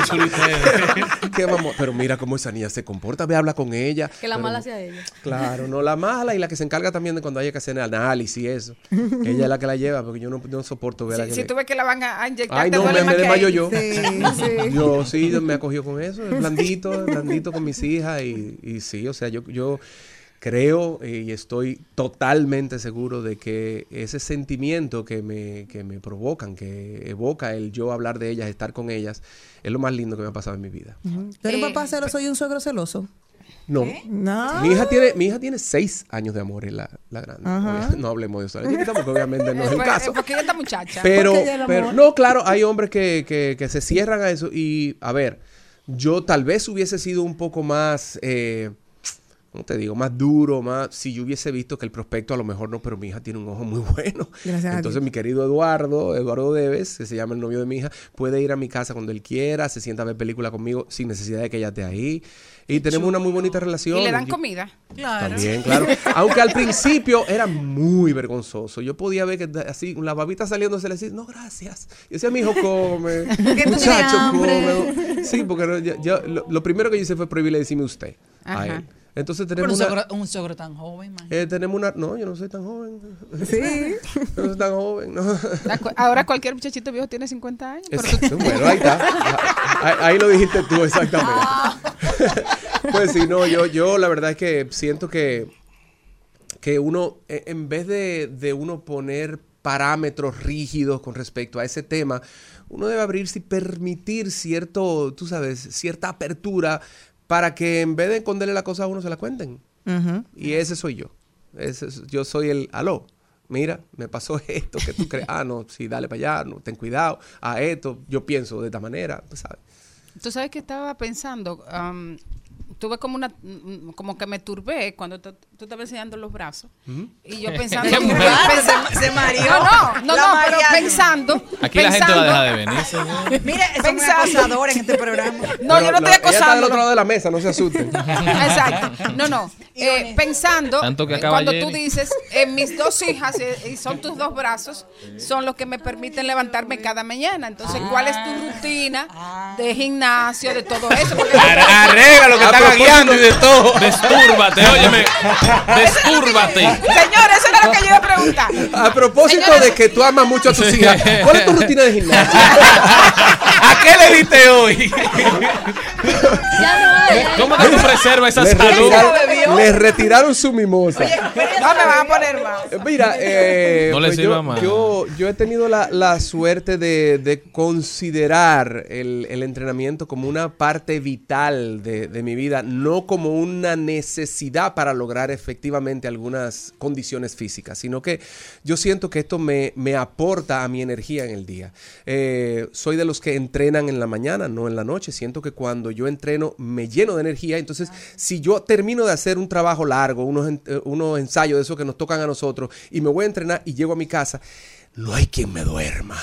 ¿Qué vamos? Pero mira cómo esa niña se comporta, ve, habla con ella. Que la Pero- mala sea ella. Claro, no la mala y la que se encarga también de cuando haya que hacer el análisis y eso. Ella es la que la lleva, porque yo no, no soporto ver a Si, le- tú ves que la van a, inyectar, Ay, te no, duele me, más me desmayo yo. Yo sí, me acogió con eso, es *laughs* blandito, blandito con mis hijas y, y sí, o sea, yo, yo creo eh, y estoy totalmente seguro de que ese sentimiento que me, que me provocan, que evoca el yo hablar de ellas, estar con ellas, es lo más lindo que me ha pasado en mi vida. ¿Tú eres papá celoso y un suegro celoso? No. No. Mi hija tiene, mi hija tiene seis años de amor, es la, la grande. Obvia- *laughs* No hablemos de eso. La chiquita, porque obviamente no es el caso. Porque ella está muchacha. Pero, pero no, claro, hay hombres que, que, que se cierran a eso. Y, a ver, yo tal vez hubiese sido un poco más, eh, ¿cómo te digo? Más duro, más, si yo hubiese visto que el prospecto a lo mejor no, pero mi hija tiene un ojo muy *laughs* bueno. Gracias Entonces mi querido Eduardo, Eduardo Deves, que se llama el novio de mi hija, puede ir a mi casa cuando él quiera, se sienta a ver película conmigo sin necesidad de que ella esté ahí. Y tenemos una muy bonita relación. Y le dan comida. también, claro. *laughs* Aunque al principio era muy vergonzoso. Yo podía ver que así, la babita saliendo se le decía, no, gracias. Yo decía, mi hijo, come. *laughs* Muchacho, come. Sí, porque yo- yo- lo, lo primero que yo hice fue prohibirle decirme usted a Ajá. él. Entonces Pero tenemos un una... un suegro tan joven, eh, tenemos una... No, yo no soy tan joven. Sí. *laughs* Yo no soy tan joven, no. La cu- Ahora cualquier muchachito viejo tiene 50 años. Pero tú- Exacto, bueno, ahí está. Ahí, ahí lo dijiste tú, exactamente. pues sí, no, yo, yo la verdad es que siento que, que uno, eh, en vez de, de uno poner parámetros rígidos con respecto a ese tema, uno debe abrirse y permitir cierto, tú sabes, cierta apertura para que en vez de esconderle la cosa a uno se la cuenten. Y ese soy yo. Ese es- yo soy el aló. Mira, me pasó *laughs* esto, que tú crees, ah, no, sí, dale para allá, no, ten cuidado, a esto, yo pienso de esta manera, pues, ¿sabes? Tú sabes que estaba pensando, am, tuve como una, mm, como que me turbé cuando tú, estabas enseñando los brazos. Y yo *laughs* pensando. Qué mujer. pensando- Se mareó. No, no, no, pero pensando. Aquí la gente va a dejar de venir, *laughs* señor. Pensando. acosador en este programa. *laughs* No, yo no estoy Ella está del acosando. otro lado de la mesa, no se asusten. Exacto. No, no. Eh, pensando, Tanto que eh, acaba cuando Jenny. tú dices, eh, mis dos hijas eh, y son tus dos brazos, son los que me permiten levantarme cada mañana. Entonces, ¿cuál es tu rutina de gimnasio, de todo eso? Porque- Arregla lo que está gagueando y de todo. Destúrbate, óyeme. *laughs* Destúrbate. Señor, eso era lo que yo iba a preguntar. A propósito Señores- de que tú amas mucho a tus Sí. hijas, ¿cuál es tu rutina de gimnasio? *laughs* ¿A qué le diste hoy? Ya no hay. ¿Cómo que tú preservas esa Les salud? retiraron, les retiraron su mimosa. No me van a poner más. Eh, Mira, eh, No le pues sirva yo, más. yo, yo he tenido la, la suerte de, de considerar el, el entrenamiento como una parte vital de, de mi vida, no como una necesidad para lograr efectivamente algunas condiciones físicas, sino que yo siento que esto me, me aporta a mi energía en el día. Eh, soy de los que entrenan en la mañana, no en la noche. Siento que cuando yo entreno me lleno de energía. Entonces, si yo termino de hacer un trabajo largo, unos, eh, unos ensayos de esos que nos tocan a nosotros, y me voy a entrenar y llego a mi casa, no hay quien me duerma.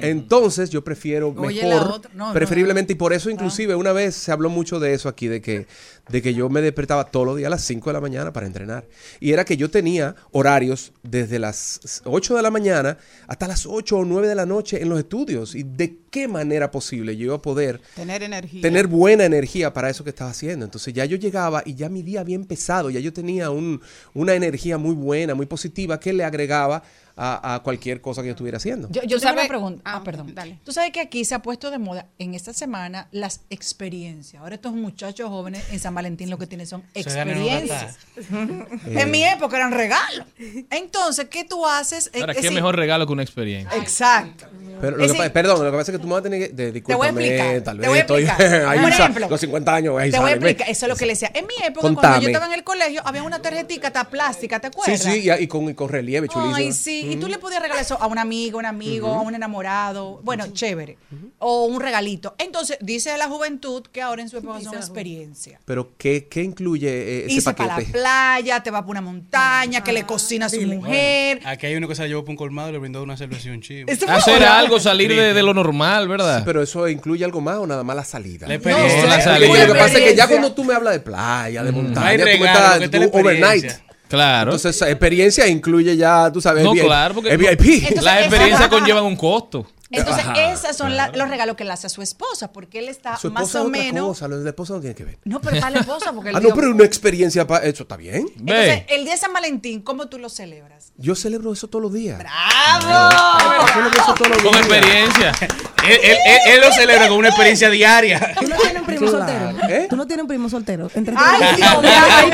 Entonces yo prefiero Oye, mejor, otra- no, no, preferiblemente, y por eso inclusive una vez se habló mucho de eso aquí, de que, de que yo me despertaba todos los días a las 5 de la mañana para entrenar. Y era que yo tenía horarios desde las 8 de la mañana hasta las 8 o 9 de la noche en los estudios. ¿Y de qué manera posible yo iba a poder Tener energía. tener buena energía para eso que estaba haciendo. Entonces ya yo llegaba y ya mi día había empezado, ya yo tenía un- una energía muy buena, muy positiva que le agregaba a, a cualquier cosa que yo estuviera haciendo. Yo, yo sabes- una pregunta. Ah, ah, perdón. dale. Tú sabes que aquí se ha puesto de moda en esta semana las experiencias. Ahora estos muchachos jóvenes en San Valentín lo que tienen son experiencias. en mi época eran regalos. Entonces, ¿qué tú haces? Eh, Ahora, eh, ¿qué sí. mejor regalo que una experiencia? Exacto. Pero lo Es que perdón, lo que pasa es que tú me vas a tener que. De, Te voy a explicar, Tal te vez voy a estoy. explicar. *laughs* ahí Por sa- ejemplo, los 50 años, ahí Te voy a explicar, eso es lo que le decía. En mi época, Contame. cuando yo estaba en el colegio, había una tarjetita plástica, ¿te Sí, acuerdas? sí, y, y con, y con relieve chulísimo. Ay, sí, y tú le podías regalar eso a un amigo, un amigo, a un enamorado, bueno, chévere, o un regalito. Entonces, dice la juventud que ahora en su época son experiencias. Pero, ¿qué, qué incluye eh, ese Irse para la paquete? playa, te va para una montaña, que le cocina a su mujer. Aquí hay uno que se la llevó para un colmado y le brindó una cerveza y un chivo. Eso fue Hacer ahora. algo, salir de, de lo normal, ¿verdad? Sí, pero eso incluye algo más o nada más la salida. La No, experiencia. la Porque salida. lo que pasa es que ya experiencia. cuando tú me hablas de playa, de montaña, hay tú me regalo, estás lo que está la tú overnight. experiencia. Claro. Entonces, esa experiencia incluye ya, tú sabes, no, el, claro, porque el VIP. Entonces, las experiencias conllevan un costo. Entonces, Ajá, esos son la- los regalos que le hace a su esposa, porque él está Su más o es otra menos. cosa, lo de la esposa no tiene que ver. No, pero para la esposa, porque *laughs* él Ah, no, dijo- pero una experiencia para eso está bien. Entonces, Ve. el día de San Valentín, ¿cómo tú lo celebras? Yo celebro eso todos los días. ¡Bravo! Yo celebro eso todos los Con días. experiencia. *laughs* Él, él- él- él lo celebra con una experiencia diaria. ¿Tú no tienes un primo Claro. soltero? ¿Eh? ¿Tú no tienes un primo soltero? Entre ¡Ay. Dios mío! ¡Ay,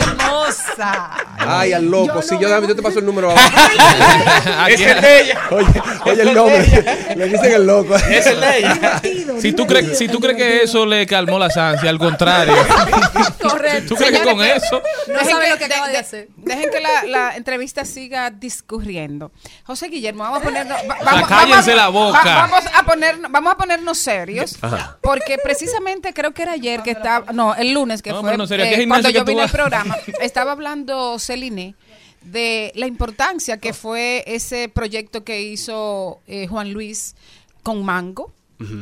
hermosa! Ay, al loco. Yo sí, no yo, te paso el número ahora. *laughs* Aquí- es el de ella. Oye, oye el nombre. Le dicen el loco. Es el de ella. Si tú, crees, si tú crees que eso le calmó las ansias, al contrario. *laughs* Correcto. ¿Tú crees que con eso? No Dejen sabe que- lo que acaba de- hacer. Dejen que la, la entrevista siga discurriendo. José Guillermo, vamos a ponernos. va- sea, vamos, cállense la boca. vamos, a ponernos, vamos a ponernos serios. Ajá. Porque precisamente creo que era ayer que estaba. No, el lunes que a fue. ¿A eh, cuando yo vine al programa, estaba hablando Celine de la importancia que fue ese proyecto que hizo eh, Juan Luis con Mango.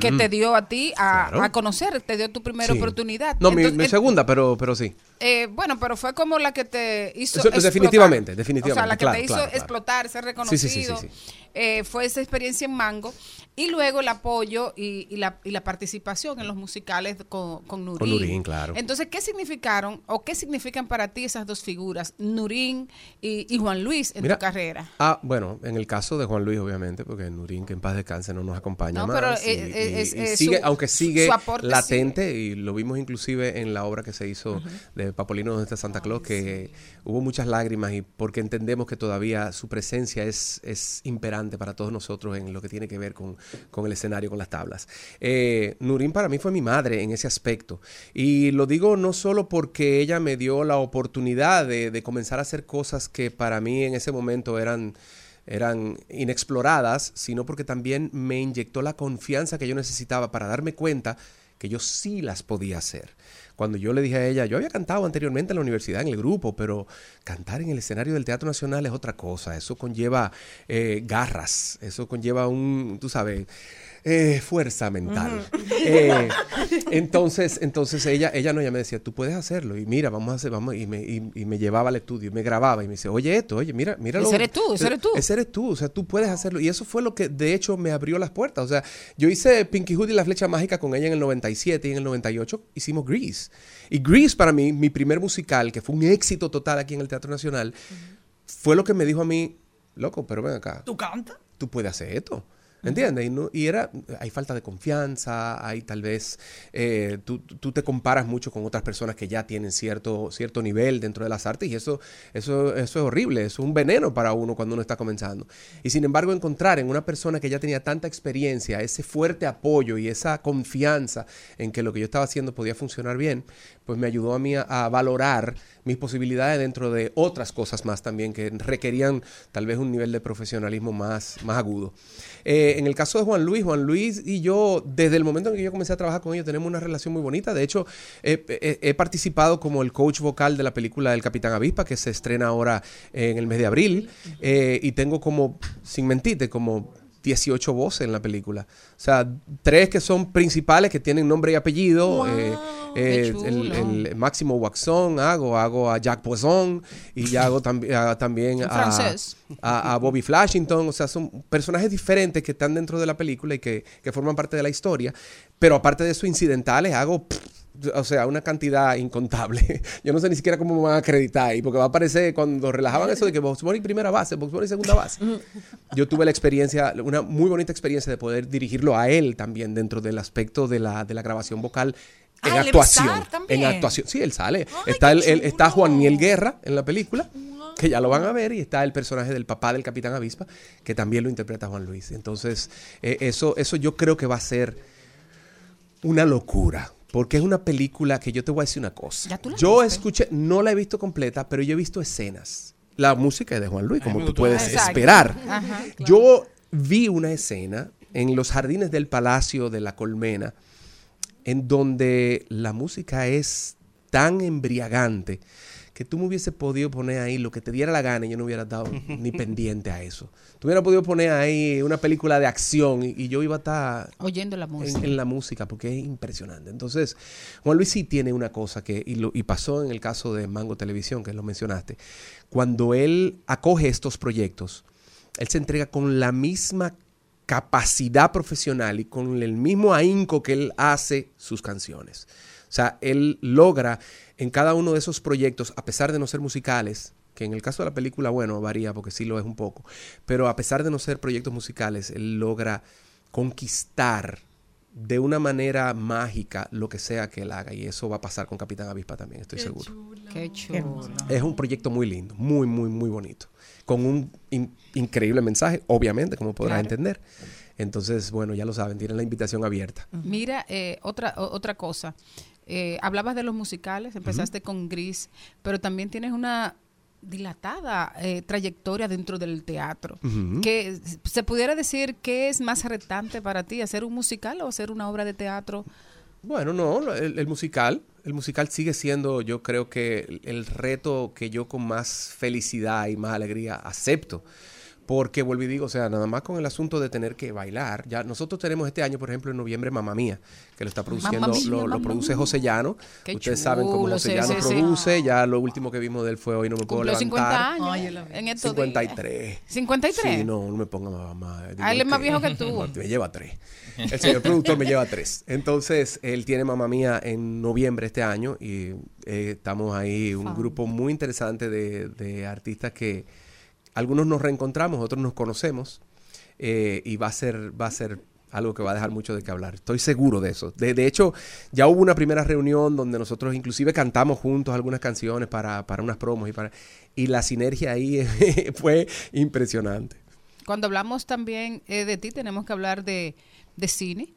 Que te dio a ti a, Claro. a conocer, te dio tu primera Sí. oportunidad. No, mi, Entonces, mi en- segunda, pero, pero sí. Eh, bueno, pero fue como la que te hizo. Eso, explotar. definitivamente, O sea, definitivamente, la que claro, te hizo claro, claro. explotar, ser reconocido. sí, sí, sí, sí. eh, fue esa experiencia en Mango. Y luego el apoyo y, y la, y la participación en los musicales con, con Nurín. Con Nurín, claro. Entonces, ¿qué significaron o qué significan para ti esas dos figuras, Nurín y, y Juan Luis, en Mira, tu carrera? Ah, bueno, en el caso de Juan Luis, obviamente, porque Nurín, que en paz descanse, no nos acompaña No, más. pero y- eh, es- es sigue, su- aunque sigue latente, y lo vimos inclusive en la obra que se hizo de Papolino de Santa Claus, que hubo muchas lágrimas y porque entendemos que todavía su presencia es, es imperante para todos nosotros en lo que tiene que ver con, con el escenario, con las tablas. Eh, Nurín para mí fue mi madre en ese aspecto. Y lo digo no solo porque ella me dio la oportunidad de, de comenzar a hacer cosas que para mí en ese momento eran eran inexploradas, sino porque también me inyectó la confianza que yo necesitaba para darme cuenta que yo sí las podía hacer. Cuando yo le dije a ella, yo había cantado anteriormente en la universidad, en el grupo, pero cantar en el escenario del Teatro Nacional es otra cosa. Eso conlleva eh, garras, eso conlleva un, tú sabes, eh, fuerza mental. Eh, entonces, entonces ella, ella no, ella me decía, tú puedes hacerlo. Y mira, vamos a hacer, vamos, y me, y, y me llevaba al estudio, y me grababa, y me dice, oye esto, oye, mira, mira. Ese eres tú, ese eres tú. Ese eres tú, o sea, tú puedes hacerlo. Y eso fue lo que de hecho me abrió las puertas. O sea, yo hice Pinky Hood y la flecha mágica con ella en el 97 y en el 98 hicimos Grease. Y Grease para mí, mi primer musical, que fue un éxito total aquí en el Teatro Nacional, fue lo que me dijo a mí, loco, pero ven acá. ¿Tú cantas? Tú puedes hacer esto. ¿Entiendes? Y, era, hay falta de confianza, hay tal vez, eh, tú, tú te comparas mucho con otras personas que ya tienen cierto, cierto nivel dentro de las artes y eso, eso, eso es horrible, es un veneno para uno cuando uno está comenzando. Y sin embargo, encontrar en una persona que ya tenía tanta experiencia, ese fuerte apoyo y esa confianza en que lo que yo estaba haciendo podía funcionar bien, pues me ayudó a mí a, a valorar mis posibilidades dentro de otras cosas más también que requerían tal vez un nivel de profesionalismo más, más agudo. Eh, en el caso de Juan Luis, Juan Luis y yo, desde el momento en que yo comencé a trabajar con ellos, tenemos una relación muy bonita. De hecho, eh, eh, he participado como el coach vocal de la película del Capitán Avispa, que se estrena ahora en el mes de abril, eh, y tengo como, sin mentirte, como 18 voces en la película. O sea, tres que son principales, que tienen nombre y apellido. eh, eh, el, Máximo Waxón hago, hago a Jack Poisson y ya hago a- también *laughs* a, a, a Bobby Flashington. O sea, son personajes diferentes que están dentro de la película y que, que forman parte de la historia. Pero aparte de eso, incidentales, hago... pff, o sea, una cantidad incontable. *laughs* Yo no sé ni siquiera cómo me van a acreditar ahí, porque va a aparecer cuando relajaban eso de que Box Bunny primera base, Box Bunny segunda base. Yo tuve la experiencia, una muy bonita experiencia de poder dirigirlo a él también dentro del aspecto de la, de la grabación vocal en Ah, actuación. En actuación. Sí, él sale. está, el, el- está Juan Miel Guerra en la película, que ya lo van a ver, y está el personaje del papá del Capitán Avispa, que también lo interpreta Juan Luis. Entonces, eh, eso, eso yo creo que va a ser una locura. Porque es una película que yo te voy a decir una cosa. ¿Ya tú la Yo viste? escuché, no la he visto completa, pero yo he visto escenas. La música es de Juan Luis, como tú puedes Exacto. esperar. Ajá. Yo vi una escena en los jardines del Palacio de la Colmena en donde la música es tan embriagante que tú me hubiese podido poner ahí lo que te diera la gana y yo no hubiera dado *laughs* ni pendiente a eso. Tú hubieras podido poner ahí una película de acción y, y yo iba a estar Oyendo la música. en, en la música porque es impresionante. Entonces, Juan Luis sí tiene una cosa que, y, lo- y pasó en el caso de Mango Televisión, que lo mencionaste, cuando él acoge estos proyectos, él se entrega con la misma capacidad profesional y con el mismo ahínco que él hace sus canciones. O sea, él logra en cada uno de esos proyectos, a pesar de no ser musicales, que en el caso de la película, bueno, varía porque sí lo es un poco, pero a pesar de no ser proyectos musicales, él logra conquistar de una manera mágica lo que sea que él haga y eso va a pasar con Capitán Avispa también, estoy seguro. Qué chulo. Es un proyecto muy lindo, muy, muy, muy bonito. Con un in- increíble mensaje, obviamente, como podrás Claro. entender. Entonces, bueno, ya lo saben, tienen la invitación abierta. Mira, eh, otra, otra cosa. Eh, hablabas de los musicales, empezaste con Gris, pero también tienes una dilatada eh, trayectoria dentro del teatro. Ujú. que ¿Se pudiera decir qué es más retante para ti, hacer un musical o hacer una obra de teatro? Bueno, no, el, el musical, el musical sigue siendo, yo creo que el, el reto que yo con más felicidad y más alegría acepto. Porque vuelvo y digo, o sea, nada más con el asunto de tener que bailar. Ya nosotros tenemos este año, por ejemplo, en noviembre, Mamá Mía, que lo está produciendo, Mía, lo, lo produce. José Llano. Qué Ustedes saben cómo chulo, José Llano sí, sí. produce. Ya lo último que vimos de él fue Hoy no me puedo levantar. 50 años Ay, en estos días. 53. 53. Sí, no, no me ponga mamá. Ah, él es más viejo que tú. *laughs* Me lleva tres. El señor productor me lleva tres. Entonces, él tiene Mamá Mía en noviembre este año y eh, estamos ahí, un grupo muy interesante de, de artistas que algunos nos reencontramos, otros nos conocemos eh, y va a ser, va a ser algo que va a dejar mucho de qué hablar. Estoy seguro de eso. De, de hecho, ya hubo una primera reunión donde nosotros inclusive cantamos juntos algunas canciones para, para unas promos y para y la sinergia ahí *laughs* fue impresionante. Cuando hablamos también eh, de ti, tenemos que hablar de, de cine.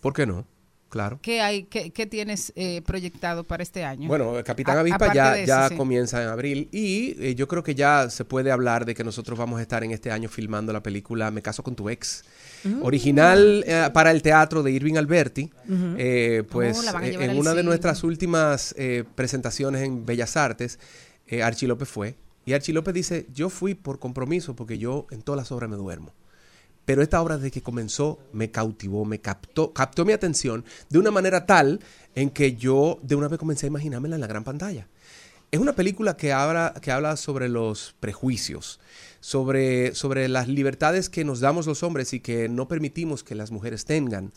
¿Por qué no? Claro. ¿Qué, hay, qué, qué tienes eh, proyectado para este año? Bueno, Capitán A- Avispa ya, eso, ya sí. comienza en abril y eh, yo creo que ya se puede hablar de que nosotros vamos a estar en este año filmando la película Me caso con tu ex. Mm. Original eh, para el teatro de Irving Alberti. Eh, pues Oh, en una de cine. nuestras últimas presentaciones en Bellas Artes, Archie López fue. Y Archie López dice, yo fui por compromiso porque yo en todas las obras me duermo. Pero esta obra desde que comenzó me cautivó, me captó, captó mi atención de una manera tal en que yo de una vez comencé a imaginármela en la gran pantalla. Es una película que habla, que habla sobre los prejuicios, sobre, sobre las libertades que nos damos los hombres y que no permitimos que las mujeres tengan.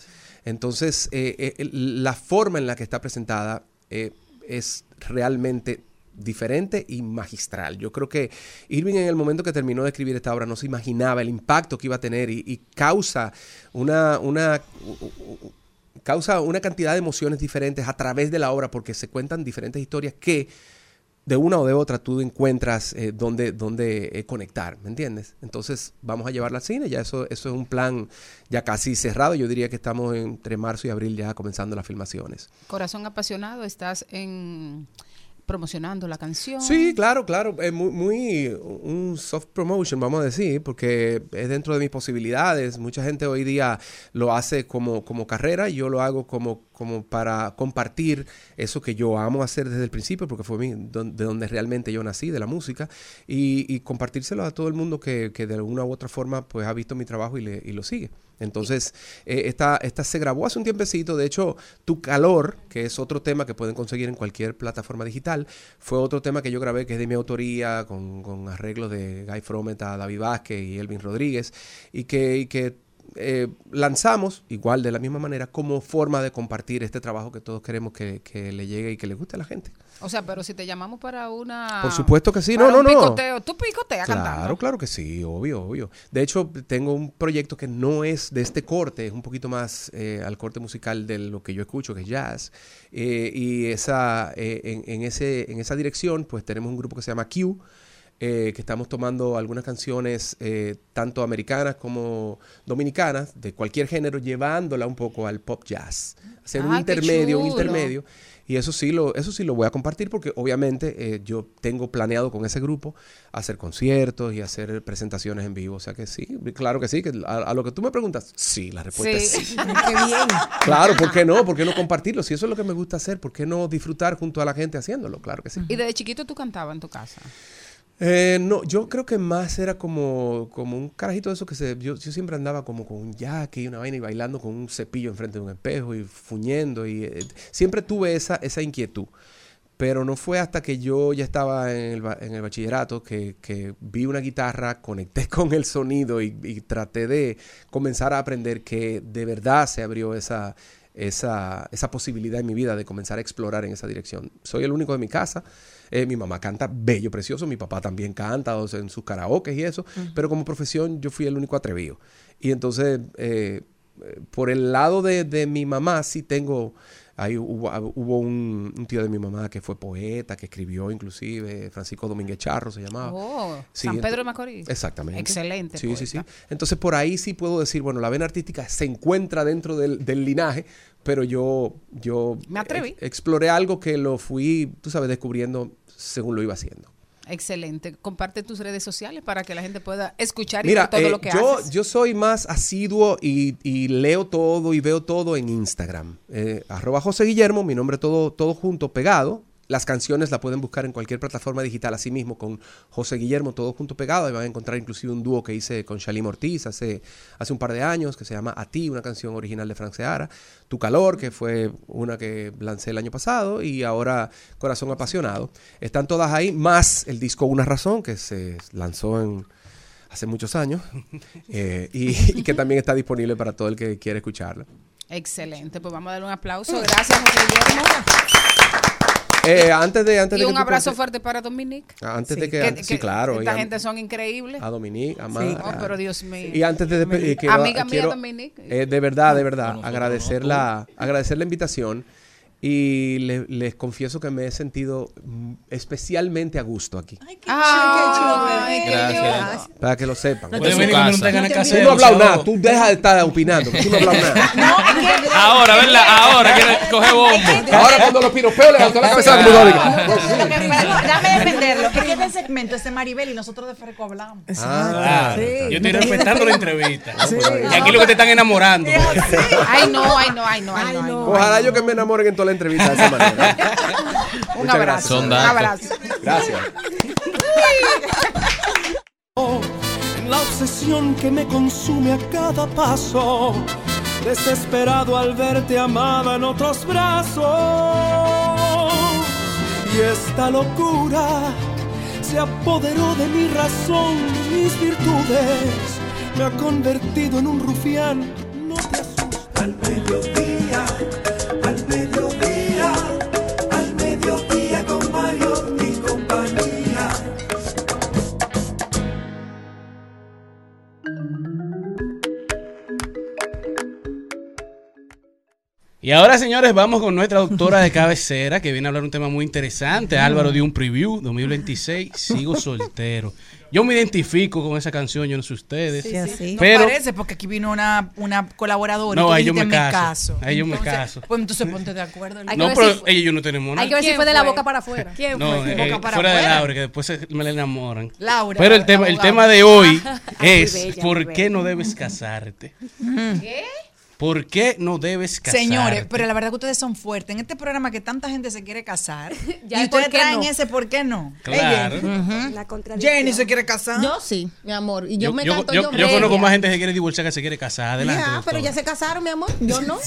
Entonces, eh, eh, la forma en la que está presentada eh, es realmente diferente y magistral. Yo creo que Irving en el momento que terminó de escribir esta obra no se imaginaba el impacto que iba a tener y, causa una, una, causa una cantidad de emociones diferentes a través de la obra porque se cuentan diferentes historias que de una o de otra tú encuentras eh, dónde eh, conectar, ¿me entiendes? Entonces vamos a llevarla al cine, ya eso, eso es un plan ya casi cerrado, yo diría que estamos entre marzo y abril ya comenzando las filmaciones. Corazón apasionado, estás en promocionando la canción. Sí, claro, claro. Es muy, muy un soft promotion, vamos a decir, porque es dentro de mis posibilidades. Mucha gente hoy día lo hace como, como carrera yo lo hago como, como para compartir eso que yo amo hacer desde el principio, porque fue de donde realmente yo nací, de la música, y, y compartírselo a todo el mundo que, que de alguna u otra forma pues ha visto mi trabajo y, le- y lo sigue. Entonces, eh, esta, esta se grabó hace un tiempecito. De hecho, Tu Calor, que es otro tema que pueden conseguir en cualquier plataforma digital, fue otro tema que yo grabé que es de mi autoría, con, con arreglos de Guy Frometa, David Vázquez y Elvin Rodríguez, y que eh, lanzamos, igual de la misma manera, como forma de compartir este trabajo que todos queremos que, que le llegue y que le guste a la gente. O sea, pero si te llamamos para una... Por supuesto que sí, para no, no, no. Picoteo, tú picoteas Claro, cantando. claro que sí, obvio, obvio. De hecho, tengo un proyecto que no es de este corte, es un poquito más eh, al corte musical de lo que yo escucho, que es jazz. Eh, y esa, en, en ese, en esa dirección, pues tenemos un grupo que se llama Q, eh, que estamos tomando algunas canciones, eh, tanto americanas como dominicanas, de cualquier género, llevándola un poco al pop jazz. Hacer un Ah, intermedio, un intermedio. Y eso sí lo, eso sí lo voy a compartir porque obviamente eh, yo tengo planeado con ese grupo hacer conciertos y hacer presentaciones en vivo. O sea que sí, claro que sí, que a, a lo que tú me preguntas, sí, la respuesta es sí. *laughs* Qué bien. Claro, ¿por qué no? ¿Por qué no compartirlo? Si eso es lo que me gusta hacer, ¿por qué no disfrutar junto a la gente haciéndolo? Claro que sí. Y desde chiquito tú cantabas en tu casa. Eh, no, yo creo que más era como, como un carajito de eso que se. Yo, yo siempre andaba como con un jaque y una vaina y bailando con un cepillo enfrente de un espejo y fuñendo. Y eh, siempre tuve esa, esa inquietud. Pero no fue hasta que yo ya estaba en el, en el bachillerato que, que vi una guitarra, conecté *laughs* con el sonido y, y traté de comenzar a aprender que de verdad se abrió esa, esa, esa posibilidad en mi vida de comenzar a explorar en esa dirección. Soy el único de mi casa. Eh, mi mamá canta bello, precioso. Mi papá también canta o sea, en sus karaoke y eso. Pero como profesión yo fui el único atrevido. Y entonces, eh, eh, por el lado de, de mi mamá, sí tengo... Ahí hubo, hubo un, un tío de mi mamá que fue poeta, que escribió inclusive, Francisco Domínguez Charro se llamaba. Oh, Sí, San Pedro de Macorís. Exactamente. Excelente. Sí, sí, sí. Entonces por ahí sí puedo decir, bueno, la vena artística se encuentra dentro del, del linaje, pero yo, yo Me atreví. ex- exploré algo que lo fui, tú sabes, descubriendo según lo iba haciendo. Excelente. Comparte tus redes sociales para que la gente pueda escuchar y Mira, ver todo eh, lo que yo, haces. yo soy más asiduo y, y leo todo y veo todo en Instagram. Eh, arroba José Guillermo, mi nombre todo, todo junto, pegado. Las canciones la pueden buscar en cualquier plataforma digital, así mismo con José Guillermo, todo junto pegado. Ahí van a encontrar inclusive un dúo que hice con Shalim Ortiz hace, hace un par de años, que se llama A ti, una canción original de Frank Seara. Tu calor, que fue una que lancé el año pasado, y ahora Corazón Apasionado. Están todas ahí, más el disco Una Razón, que se lanzó en hace muchos años, *laughs* eh, y, y que también está disponible para todo el que quiera escucharlo. Excelente. Pues vamos a darle un aplauso. Gracias, José Guillermo. Eh, antes de, antes Y de un que abrazo fuerte para Dominique. Antes Sí. de que, Que- sí, que claro. Esta gente son increíbles. A Dominique, a Sí. Mara. Oh, pero Dios mío. Y antes de despedir, quiero, Amiga mía, quiero, Dominique. eh, de verdad, de verdad, agradecer, la, agradecer la invitación y le- les confieso que me he sentido mm, especialmente a gusto aquí. Ay, qué Gracias. Para que lo sepan. Venir no tengan Tú no has hablado sábado. nada, tú deja de estar opinando. Tú no has hablado nada. Ahora, ¿verdad? Ahora coger bombo. Ahora cuando los piropeos levantó la cabeza como Dame defenderlo. Es que este segmento es de Maribel y nosotros de Freco hablamos. Ah, Sí. Yo estoy respetando la entrevista. Sí. Y aquí lo que te están enamorando. Ay, no, ay, no, ay, no, ay, no. ay, no. Ojalá yo que me enamoren en toda la entrevista de esa manera. *laughs* Un Muchas abrazo. gracias. Un abrazo. Gracias. la obsesión que me consume a cada paso, desesperado al verte amada en otros brazos. Y esta locura se apoderó de mi razón, mis virtudes, me ha convertido en un rufián. No te asustes. Al mediodía, Y ahora, señores, vamos con nuestra doctora de cabecera que viene a hablar un tema muy interesante. Álvaro dio un preview 2026, sigo soltero. Yo me identifico con esa canción, yo no sé ustedes. Pero no parece porque aquí vino una, una colaboradora No, ahí yo me "Me caso. Ahí yo me caso. Pues entonces ponte de acuerdo. No, pero si- ella y yo no tenemos nada. Hay que ver si ¿Quién fue de la boca para afuera. ¿Quién No, fue? eh, Boca para fuera de afuera. Laura, que después se- me la enamoran. Laura, Pero el tema, el tema de hoy Ah, *laughs* es bella, ¿por qué no debes casarte? ¿Por qué no debes casarte? Señores, pero la verdad que ustedes son fuertes. En este programa que tanta gente se quiere casar, *laughs* Ya, y ¿y por ustedes traen no? ese ¿por qué no? Claro. Jenny. La contradicción. Jenny se quiere casar. Yo sí, mi amor. Y yo, Yo, me yo- canto yo- yo, yo conozco más gente que se quiere divorciar que se quiere casar. Adelante. Ya, pero ya se casaron, mi amor. Yo no.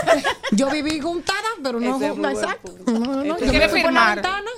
*laughs* yo viví juntada, pero no juntada. Exacto. No, no, no. ¿Tú Yo me quieres fui por la firmar? ventana.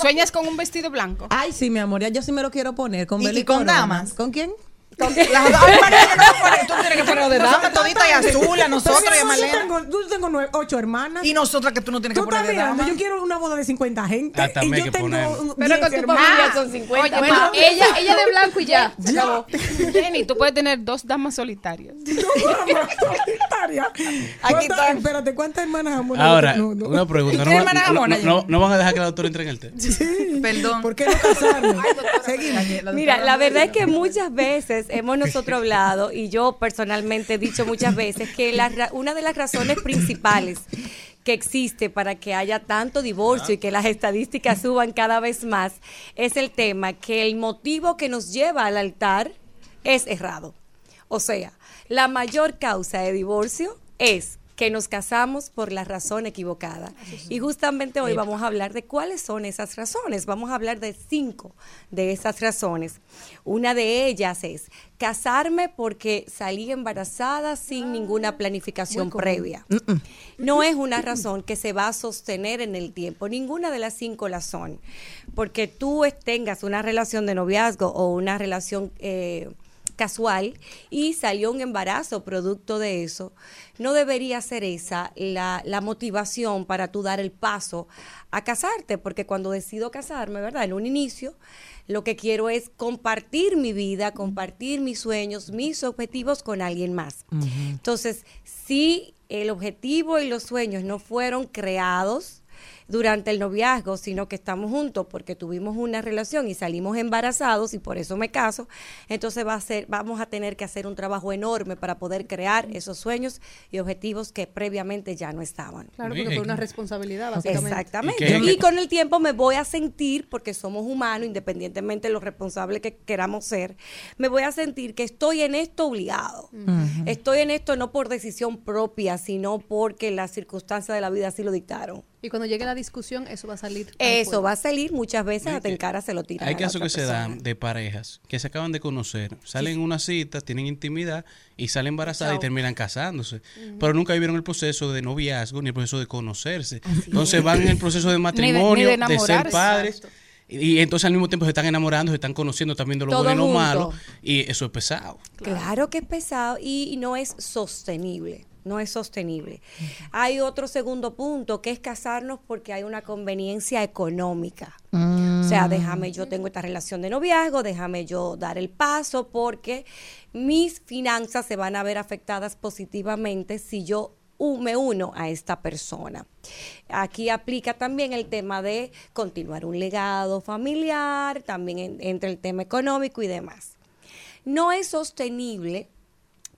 ¿Sueñas con un vestido blanco? Ay, sí, mi amor. Ya yo sí me lo quiero poner. Con ¿Y- y con damas? ¿Con quién? Las- Ay, María, yo no me pone- tú tienes que poner de dama todita y azul a nosotros y a Malena. Yo tengo, yo tengo nueve- ocho hermanas. Y nosotras que tú no tienes Tú que poner de mirando, dama. yo quiero una boda de 50 gente. Ah, también y yo que tengo un- Pero 10 con tu hermanas. familia son 50. Oye, Bueno, ella, ella de blanco y ya. *laughs* Ya. Acabó. Jenny, tú puedes tener dos damas solitarias. *laughs* Solitaria. Aquí ¿Cuántas- está. Espérate, ¿cuántas hermanas amor? Ahora, No, no. una pregunta. ¿Y ¿No, no, no- no- no van a dejar que la doctora entre en el tema? Sí. Perdón. ¿Por qué no casarme? Seguimos. Mira, la verdad es que muchas veces hemos nosotros hablado y yo personalmente he dicho muchas veces que una de las razones principales que existe para que haya tanto divorcio y que las estadísticas suban cada vez más es el tema que el motivo que nos lleva al altar es errado. O sea, la mayor causa de divorcio es que nos casamos por la razón equivocada. Y justamente hoy vamos a hablar de cuáles son esas razones. Vamos a hablar de cinco de esas razones. Una de ellas es casarme porque salí embarazada sin ninguna planificación previa. No es una razón que se va a sostener en el tiempo. Ninguna de las cinco la son. Porque tú tengas una relación de noviazgo o una relación... eh, casual y salió un embarazo producto de eso, no debería ser esa la, la motivación para tú dar el paso a casarte, porque cuando decido casarme, ¿verdad? En un inicio, lo que quiero es compartir mi vida, compartir mis sueños, mis objetivos con alguien más. Entonces, si el objetivo y los sueños no fueron creados, durante el noviazgo, sino que estamos juntos porque tuvimos una relación y salimos embarazados y por eso me caso, entonces va a ser, vamos a tener que hacer un trabajo enorme para poder crear esos sueños y objetivos que previamente ya no estaban. Claro, porque fue una responsabilidad, básicamente. Exactamente. ¿Y con el tiempo me voy a sentir, porque somos humanos, independientemente de lo responsables que queramos ser, me voy a sentir que estoy en esto obligado. Estoy en esto no por decisión propia, sino porque las circunstancias de la vida así lo dictaron. Y cuando llegue la discusión, eso va a salir. al Eso va a salir muchas veces hasta en cara se lo tiran. Hay casos que se dan de parejas que se acaban de conocer, salen en una cita, tienen intimidad y salen embarazadas y terminan casándose. Pero nunca vivieron el proceso de noviazgo ni el proceso de conocerse. entonces van en el proceso de matrimonio, de, ser padres. Y, y entonces al mismo tiempo se están enamorando, se están conociendo, están viendo lo Todo bueno y lo junto. malo. Y eso es pesado. Claro que es pesado y, y no es sostenible. No es sostenible. Hay otro segundo punto que es casarnos porque hay una conveniencia económica. O sea, déjame, yo tengo esta relación de noviazgo, déjame yo dar el paso porque mis finanzas se van a ver afectadas positivamente si yo me uno a esta persona. Aquí aplica también el tema de continuar un legado familiar, también en- entre el tema económico y demás. No es sostenible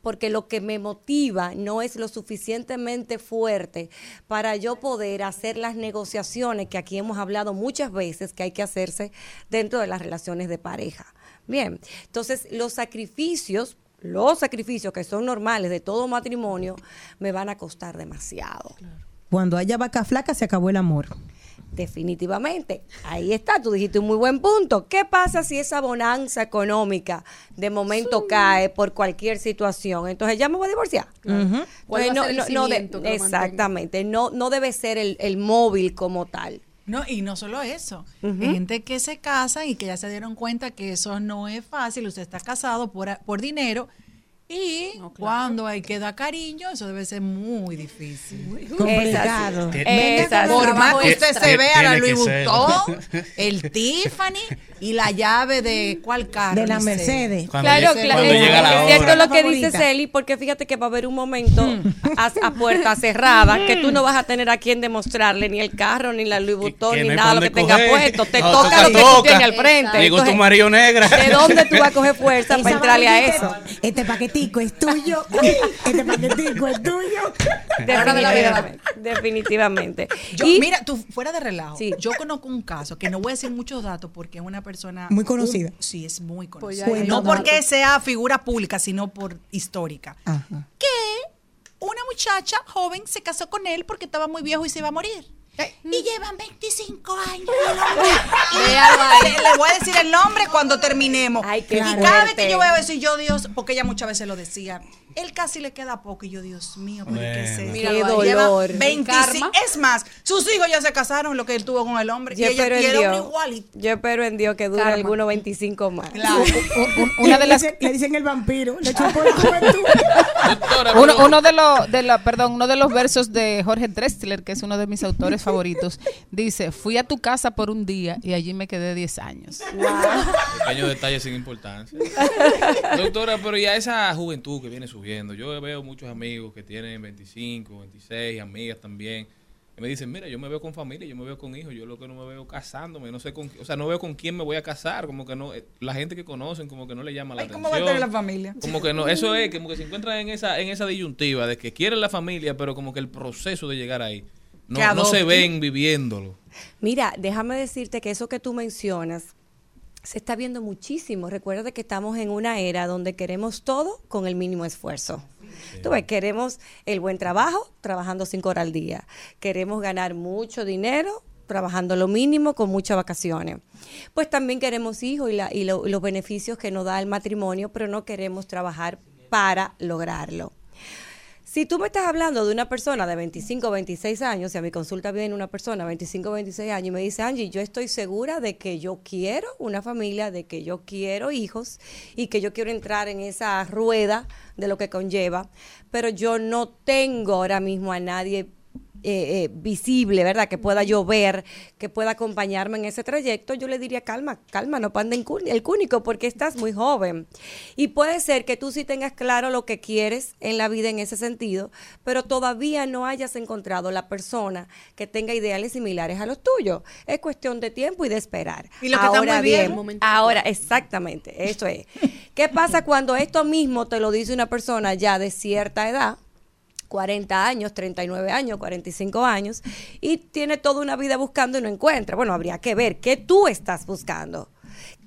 porque lo que me motiva no es lo suficientemente fuerte para yo poder hacer las negociaciones que aquí hemos hablado muchas veces que hay que hacerse dentro de las relaciones de pareja. Bien, entonces los sacrificios, los sacrificios que son normales de todo matrimonio, me van a costar demasiado. Cuando haya vaca flaca se acabó el amor. Definitivamente. Ahí está, tú dijiste un muy buen punto. ¿Qué pasa si esa bonanza económica de momento cae por cualquier situación? Entonces ya me voy a divorciar. ¿Cuál Pues va a no, ser el no, no de- exactamente, no, no debe ser el, el móvil como tal. No, y no solo eso. Hay gente que se casa y que ya se dieron cuenta que eso no es fácil. Usted está casado por, por dinero y cuando hay que dar cariño, eso debe ser muy difícil. Complicado. Por más que usted se vea la Louis. Vuitton, *laughs* el Tiffany y la llave de cuál carro. De la. Mercedes. Cuando Claro, claro, cuando es, llega la es cierto lo que Favorita. dice Celi, porque fíjate que va a haber un momento *laughs* a, a puerta cerrada que tú no vas a tener a quien demostrarle ni el carro, ni la Louis Vuitton, que ni no nada lo que tenga coger. puesto. Te No, toca toca, lo que tú tienes al frente. Llegó tu marido negra. ¿De dónde tú vas a coger fuerza para entrarle a eso? Este paquetico es tuyo. *laughs* Este paquetico es tuyo. Definitivamente. definitivamente. Yo, Y- mira, tú fuera de relajo. Sí. Yo conozco un caso que no voy a decir muchos datos porque es una persona Muy conocida. un- sí, es muy Pues conocida. hay no porque sea figura pública, sino por histórica. Ajá. Que una muchacha joven se casó con él porque estaba muy viejo y se iba a morir. Y llevan 25 años. *laughs* le, le voy a decir el nombre cuando terminemos. Ay, qué y cada vez que yo veo eso, y yo, Dios, porque ella muchas veces lo decía, él casi le queda poco. Y yo, Dios mío, pero ¿qué es esto? Qué Lleva dolor. 25 Karma. Es más, sus hijos ya se casaron, lo que él tuvo con el hombre. Yo y ella espero y en el hombre Dios. igualito. Yo espero en Dios que dure Karma. algunos 25 más. Claro. Una de las Le, dicen, le dicen el vampiro. Le chupó la *laughs* juventud. Doctora, Uno, pero- uno de los, de la, perdón, uno de los versos de Jorge Drexler, que es uno de mis autores favoritos, dice: Fui a tu casa por un día y allí me quedé 10 años. Pequeños detalles sin importancia. *laughs* Doctora, pero ya esa juventud que viene subiendo, yo veo muchos amigos que tienen 25, 26, amigas también, que me dicen, mira, yo me veo con familia, yo me veo con hijos, yo lo que no me veo casándome, no sé con, o sea, no veo con quién me voy a casar, como que no, eh, la gente que conocen como que no le llama la Ay, atención. ¿cómo va a tener la familia? Como que no, eso es, como que se encuentran en esa, en esa disyuntiva de que quieren la familia, pero como que el proceso de llegar ahí, no, no se ven viviéndolo. Mira, déjame decirte que eso que tú mencionas se está viendo muchísimo. Recuerda que estamos en una era donde queremos todo con el mínimo esfuerzo. Tú ves, queremos el buen trabajo trabajando cinco horas al día. Queremos ganar mucho dinero trabajando lo mínimo con muchas vacaciones. Pues también queremos hijos y, la- y lo- y los beneficios que nos da el matrimonio, pero no queremos trabajar para lograrlo. Si tú me estás hablando de una persona de 25 o 26 años, si a mi consulta viene una persona de 25 o 26 años y me dice, Angie, yo estoy segura de que yo quiero una familia, de que yo quiero hijos y que yo quiero entrar en esa rueda de lo que conlleva, pero yo no tengo ahora mismo a nadie eh, eh, visible, ¿verdad? Que pueda yo ver, que pueda acompañarme en ese trayecto, yo le diría, calma, calma, no pande el cúnico porque estás muy joven. Y puede ser que tú sí tengas claro lo que quieres en la vida en ese sentido, pero todavía no hayas encontrado la persona que tenga ideales similares a los tuyos. Es cuestión de tiempo y de esperar. Y lo que está ahora muy bien, bien, ahora, exactamente, eso es. ¿Qué pasa cuando esto mismo te lo dice una persona ya de cierta edad? 40 años, 39 años, 45 años, y tiene toda una vida buscando y no encuentra. Bueno, habría que ver qué tú estás buscando,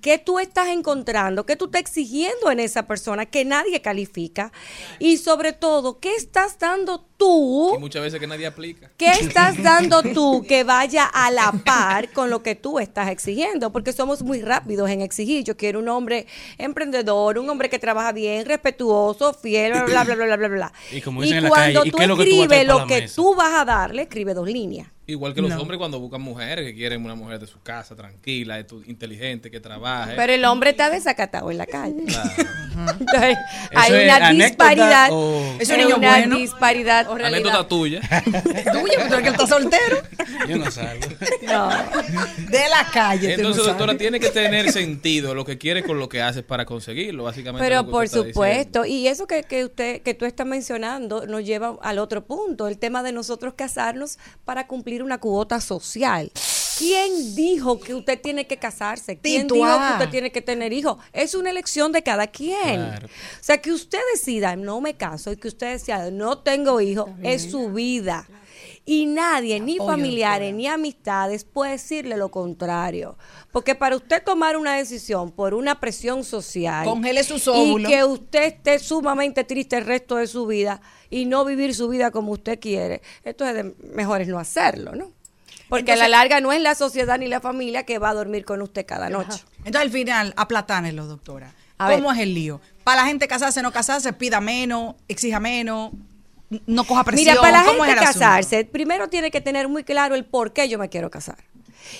qué tú estás encontrando, qué tú estás exigiendo en esa persona que nadie califica, y sobre todo, qué estás dando tú. Y muchas veces que nadie aplica. ¿Qué estás dando tú que vaya a la par con lo que tú estás exigiendo? Porque somos muy rápidos en exigir. Yo quiero un hombre emprendedor, un hombre que trabaja bien, respetuoso, fiel, bla, bla, bla, bla, bla, bla. Y como dicen en la cuando calle, ¿y tú es lo que tú vas a traer escribes lo que mesa? tú vas a darle, escribe dos líneas. Igual que los No. hombres cuando buscan mujeres que quieren una mujer de su casa, tranquila, inteligente, que trabaje. baje. Pero el hombre está desacatado en la calle. Claro. *laughs* Entonces, hay una disparidad. o- Es un hay niño una bueno. disparidad. Anécdota tuya. *laughs* Tuyo, porque él está soltero. Yo no salgo. No. De la calle. no Entonces, doctora, tiene que tener sentido lo que quiere con lo que haces para conseguirlo, básicamente. Pero que por supuesto, y eso que, que usted que tú estás mencionando nos lleva al otro punto, el tema de nosotros casarnos para cumplir una cuota social. ¿Quién dijo que usted tiene que casarse? ¿Quién Tituá. dijo que usted tiene que tener hijos? Es una elección de cada quien. Claro. O sea, que usted decida, no me caso, y que usted decida, no tengo hijos, es su vida. Y nadie, ni familiares, ni amistades, puede decirle lo contrario. Porque para usted tomar una decisión por una presión social Congele sus y óvulos. que usted esté sumamente triste el resto de su vida y no vivir su vida como usted quiere, esto es de mejor es no hacerlo, ¿no? Porque a la larga no es la sociedad ni la familia que va a dormir con usted cada noche. Entonces, al final, aplatánelo, doctora. A ¿Cómo ver. es el lío? Para la gente casarse, no casarse, pida menos, exija menos, no coja presión. Mira, para la ¿Cómo gente casarse, primero tiene que tener muy claro el por qué yo me quiero casar.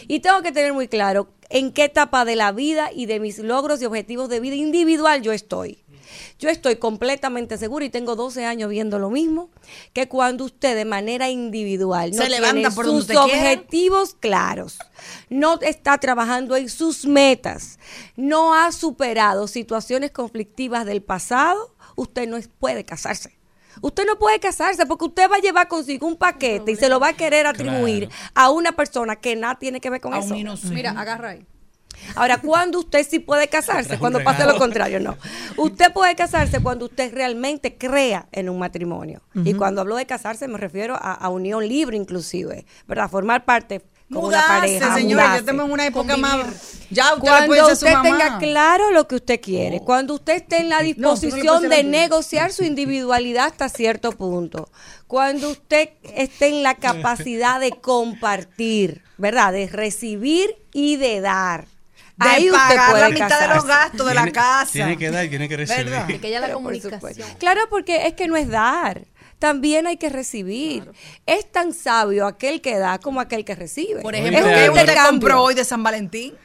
Y tengo que tener muy claro en qué etapa de la vida y de mis logros y objetivos de vida individual yo estoy. Yo estoy completamente segura y tengo 12 años viendo lo mismo, que cuando usted de manera individual no Se levanta tiene por donde sus quiera. objetivos claros, no está trabajando en sus metas, no ha superado situaciones conflictivas del pasado, usted no puede casarse. Usted no puede casarse porque usted va a llevar consigo un paquete y se lo va a querer atribuir a una persona que nada tiene que ver con A eso. Mira, agarra ahí. Ahora, ¿cuándo usted sí puede casarse? Cuando pase lo contrario, no. Usted puede casarse cuando usted realmente crea en un matrimonio. Y cuando hablo de casarse me refiero a, a unión libre inclusive, ¿verdad? Formar parte con una Mudarse, pareja. señores, ya estamos en una época más. Ya usted Cuando puede usted mamá. tenga claro lo que usted quiere, cuando usted esté en la No, no disposición de negociar su individualidad hasta cierto punto, cuando usted esté en la capacidad de compartir, ¿verdad? De recibir y de dar. De Ahí usted pagar puede la mitad de los gastos de la casa. Tiene que dar y tiene que recibir. ¿Verdad? Que ella la Pero por comunicación. supuesto. Claro, porque es que no es dar. También hay que recibir. Es tan sabio aquel que da como aquel que recibe. Por Es ejemplo, un ¿qué usted compró hoy de San Valentín?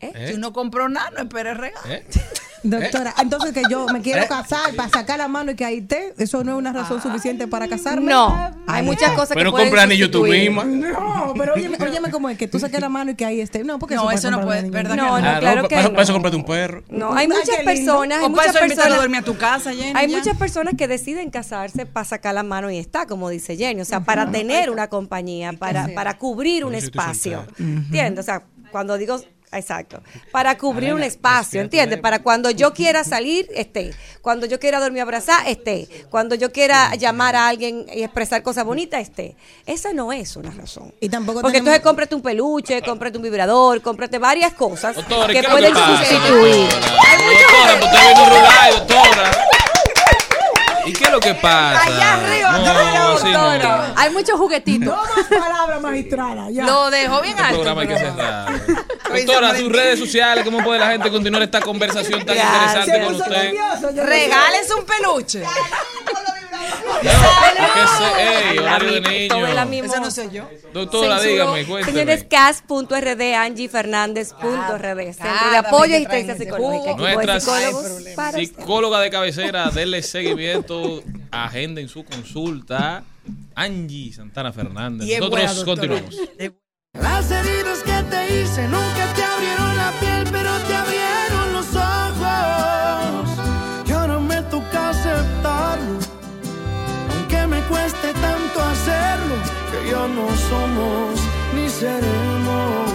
¿Eh? Si no compró nada, no espere el regalo. *laughs* Doctora, entonces que yo me quiero casar para sacar la mano y que ahí esté, eso no es una razón suficiente para casarme. No, hay muchas cosas que Pero pueden compra anillo tú misma. No, pero óyeme, óyeme cómo es que tú saques la mano y que ahí esté. No, porque No, eso no puede. ¿verdad? No, que no, Ah, claro que pa- no. Para eso cómprate un perro. No, hay Ay, muchas personas, hay O para muchas eso invitarlo a personas, dormir a tu casa, Jenny. hay muchas personas que deciden casarse para sacar la mano y está, como dice Jenny, o sea, para tener una compañía, para, para cubrir un espacio. ¿entiendes? O sea, cuando digo, exacto, para cubrir un espacio, ¿entiendes? Para cuando yo quiera salir, esté, cuando yo quiera dormir abrazada, esté, cuando yo quiera llamar a alguien y expresar cosas bonitas, esté. Esa no es una razón. Y tampoco Porque tenemos- entonces cómprate un peluche, cómprate un vibrador, cómprate varias cosas Doctora, ¿y que pueden sustituir. Doctora, pues usted viene un rulay, doctora. ¿Y qué es lo que pasa? Allá arriba, no, así doctora. no. Hay muchos juguetitos. No más palabras magistrales. Ya. Lo dejó bien El alto. programa hay que cerrar. *laughs* Doctora, Valentín. redes sociales, ¿cómo puede la gente continuar esta conversación tan. Se interesante con usted? no. Regálese un peluche. ¿Qué se- ey, horario de Amiguito de la niños. Eso no soy yo. Doctora, dígame, cuénteme. Señores, cas.rd, angiefernandez.rd, Centro de Apoyo y Asistencia Psicológica. Nuestra. Psicóloga de cabecera, denle seguimiento, agenden su consulta. Angie Santana Fernández. Nosotros continuamos. Las heridas que te hice nunca te abrieron la piel, pero te abrieron cueste tanto hacerlo, que ya no somos ni seremos.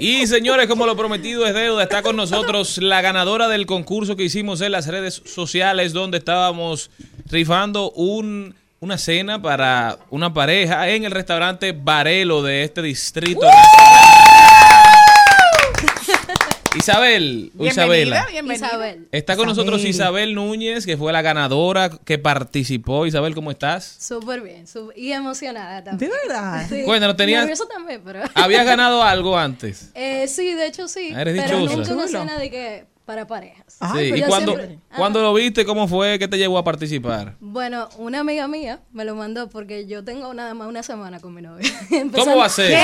Y señores, como lo prometido es deuda, está con nosotros la ganadora del concurso que hicimos en las redes sociales, donde estábamos rifando un, una cena para una pareja en el restaurante Varelo de este distrito. Isabel, Isabela. Isabel. Está con nosotros Isabel. Núñez, que fue la ganadora que participó. Isabel, ¿cómo estás? Súper bien, y emocionada también. ¿De verdad? Sí. Cuéntanos, tenías- Nerviosa también, pero... ¿Habías ganado algo antes? *laughs* Eh, sí, de hecho sí. Ah, eres pero dichosa. nunca una de que para parejas. sí. ¿Y cuando, siempre- cuando lo viste, cómo fue que te llevó a participar? Bueno, una amiga mía me lo mandó porque yo tengo nada más una semana con mi novio. *laughs* ¿Cómo va a ser?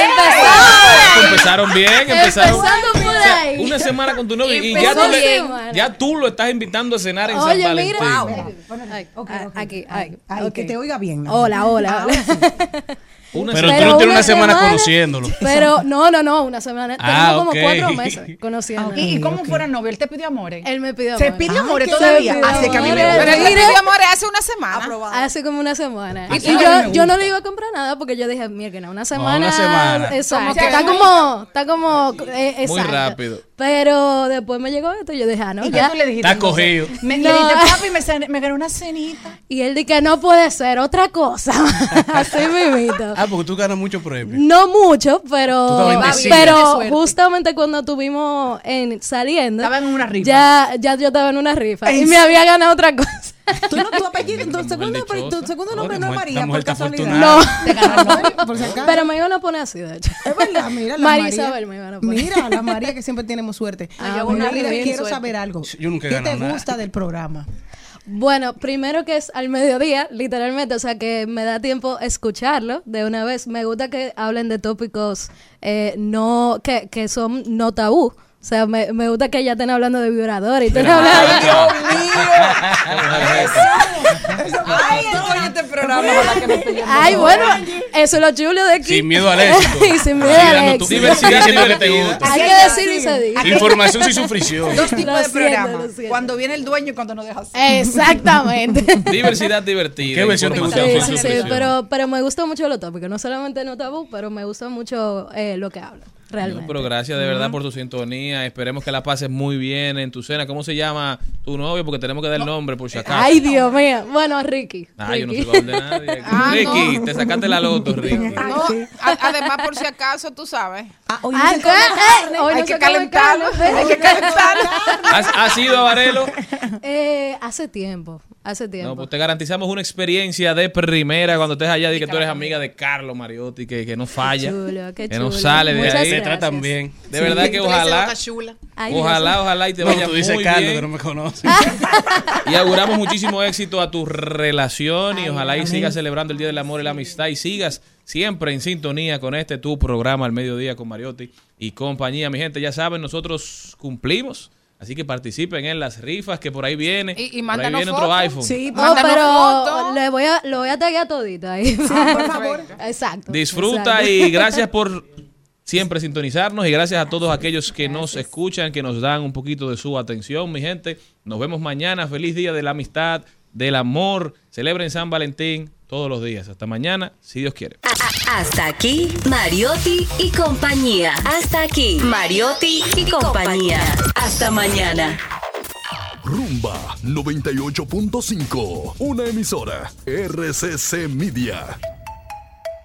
Empezaron bien, empezaron. Empezando por O sea, ahí. una semana con tu novio y ya tú, le- ya tú lo estás invitando a cenar en San Oye, Valentín. mira. Ay, ah, Aquí, ay, que te oiga bien. Hola, hola. hola. *laughs* Una Pero tú no tienes una semana conociéndolo. Pero no, no, no, una semana. Ah, Tenemos como cuatro meses conociendo. ¿Y, y cómo fuera novio? ¿Él te pidió amores? Él me pidió ¿Se amores. pidió amores todavía? se Así que a mí me. Pero él te pidió amores hace una semana. Hace como una semana. Y, yo, yo no le iba a comprar nada porque yo dije, mira, que no, una semana. una semana. Exacto. Como que- Está como, está como, eh, Muy rápido. Pero después me llegó esto y yo dije, ah, no, ¿Y qué ya. tú le dijiste? Está cogido. Me, No. Le dijiste, papi, me, gané una cenita. Y él dice que no puede ser otra cosa. *laughs* Así mismito. Ah, porque tú ganas muchos premios. No mucho, pero, pero justamente cuando estuvimos en, saliendo, Estaba en una rifa. ya, ya yo estaba en una rifa y ¿En me había ganado otra cosa. Tú no, tu apellido, tu segundo, tu segundo nombre no es María, por casualidad. No, *laughs* *laughs* por si acaso. pero me iban a poner así, de hecho. Es verdad, mira la María María. Isabel me iban a poner. Mira, la María que siempre tenemos suerte. Ah, Ah, mira, quiero suerte. saber algo. Yo nunca ¿Qué te nada. gusta del programa? Bueno, primero que es al mediodía, literalmente, o sea que me da tiempo escucharlo de una vez. Me gusta que hablen de tópicos eh, no que, que son no tabú. O sea, me, me gusta que ya estén hablando de vibrador y estén hablando Ay, oye, *laughs* este programa, ojalá que no te llamen. Ay, bueno, eso es lo chulo de aquí. Sin miedo al éxito. *laughs* y sin miedo al éxito. Diversidad diciendo que te gusta. Hay que decirlo y se diga. Información sin sufrición. Dos tipos de programas. Cuando viene el dueño y cuando no deja hacer. Exactamente. *laughs* Diversidad divertida. ¿Qué versión te gusta? Sí, sí, pero, pero me gusta mucho lo tópico. No solamente no tabú, pero me gusta mucho eh, lo que hablan, No, realmente. pero gracias de verdad por tu sintonía. Esperemos que la pases muy bien en tu cena. ¿Cómo se llama tu novio? Porque tenemos que dar el nombre por si acaso. Ay, Dios mío. Bueno, Ricky. Ah, yo no Ricky. soy de nadie. *laughs* Ah, Ricky, no. te sacaste la loto, Ricky. No, *laughs* además, por si acaso, tú sabes. Ah, hoy Ah, no se ¿qué? come Eh, carne. hoy Hay que calentarlo. Hay que calentarlo. ¿Has, has ido a Varelo? *laughs* Eh, hace tiempo, hace tiempo. No, pues te garantizamos una experiencia de primera cuando estés allá y que tú eres amiga de Carlos Mariotti, que, que no falla, chulo, qué que no chulo. sale de Muchas ahí. Te tratan bien. De verdad que ojalá, Ay, ojalá, ojalá y te No, vaya tú muy dices Carlos, bien. que no me conoce. *laughs* Y auguramos muchísimo éxito a tu relación y ojalá y sigas celebrando el Día del Amor y la Amistad y sigas siempre en sintonía con este tu programa al mediodía con Mariotti y compañía. Mi gente, ya saben, nosotros cumplimos. Así que participen en las rifas que por ahí viene. Y- y por ahí viene otro iPhone. Sí, Oh, pero le voy a, lo voy a taggear todito ahí. por *laughs* favor. Exacto. Disfruta exacto. y gracias por siempre sintonizarnos y gracias a todos aquellos que nos escuchan, que nos dan un poquito de su atención, mi gente. Nos vemos mañana. Feliz día de la amistad, del amor. Celebren San Valentín todos los días. Hasta mañana, si Dios quiere. Hasta aquí, Mariotti y compañía. Hasta aquí, Mariotti y compañía. Hasta mañana. Rumba 98.5, una emisora RCC Media.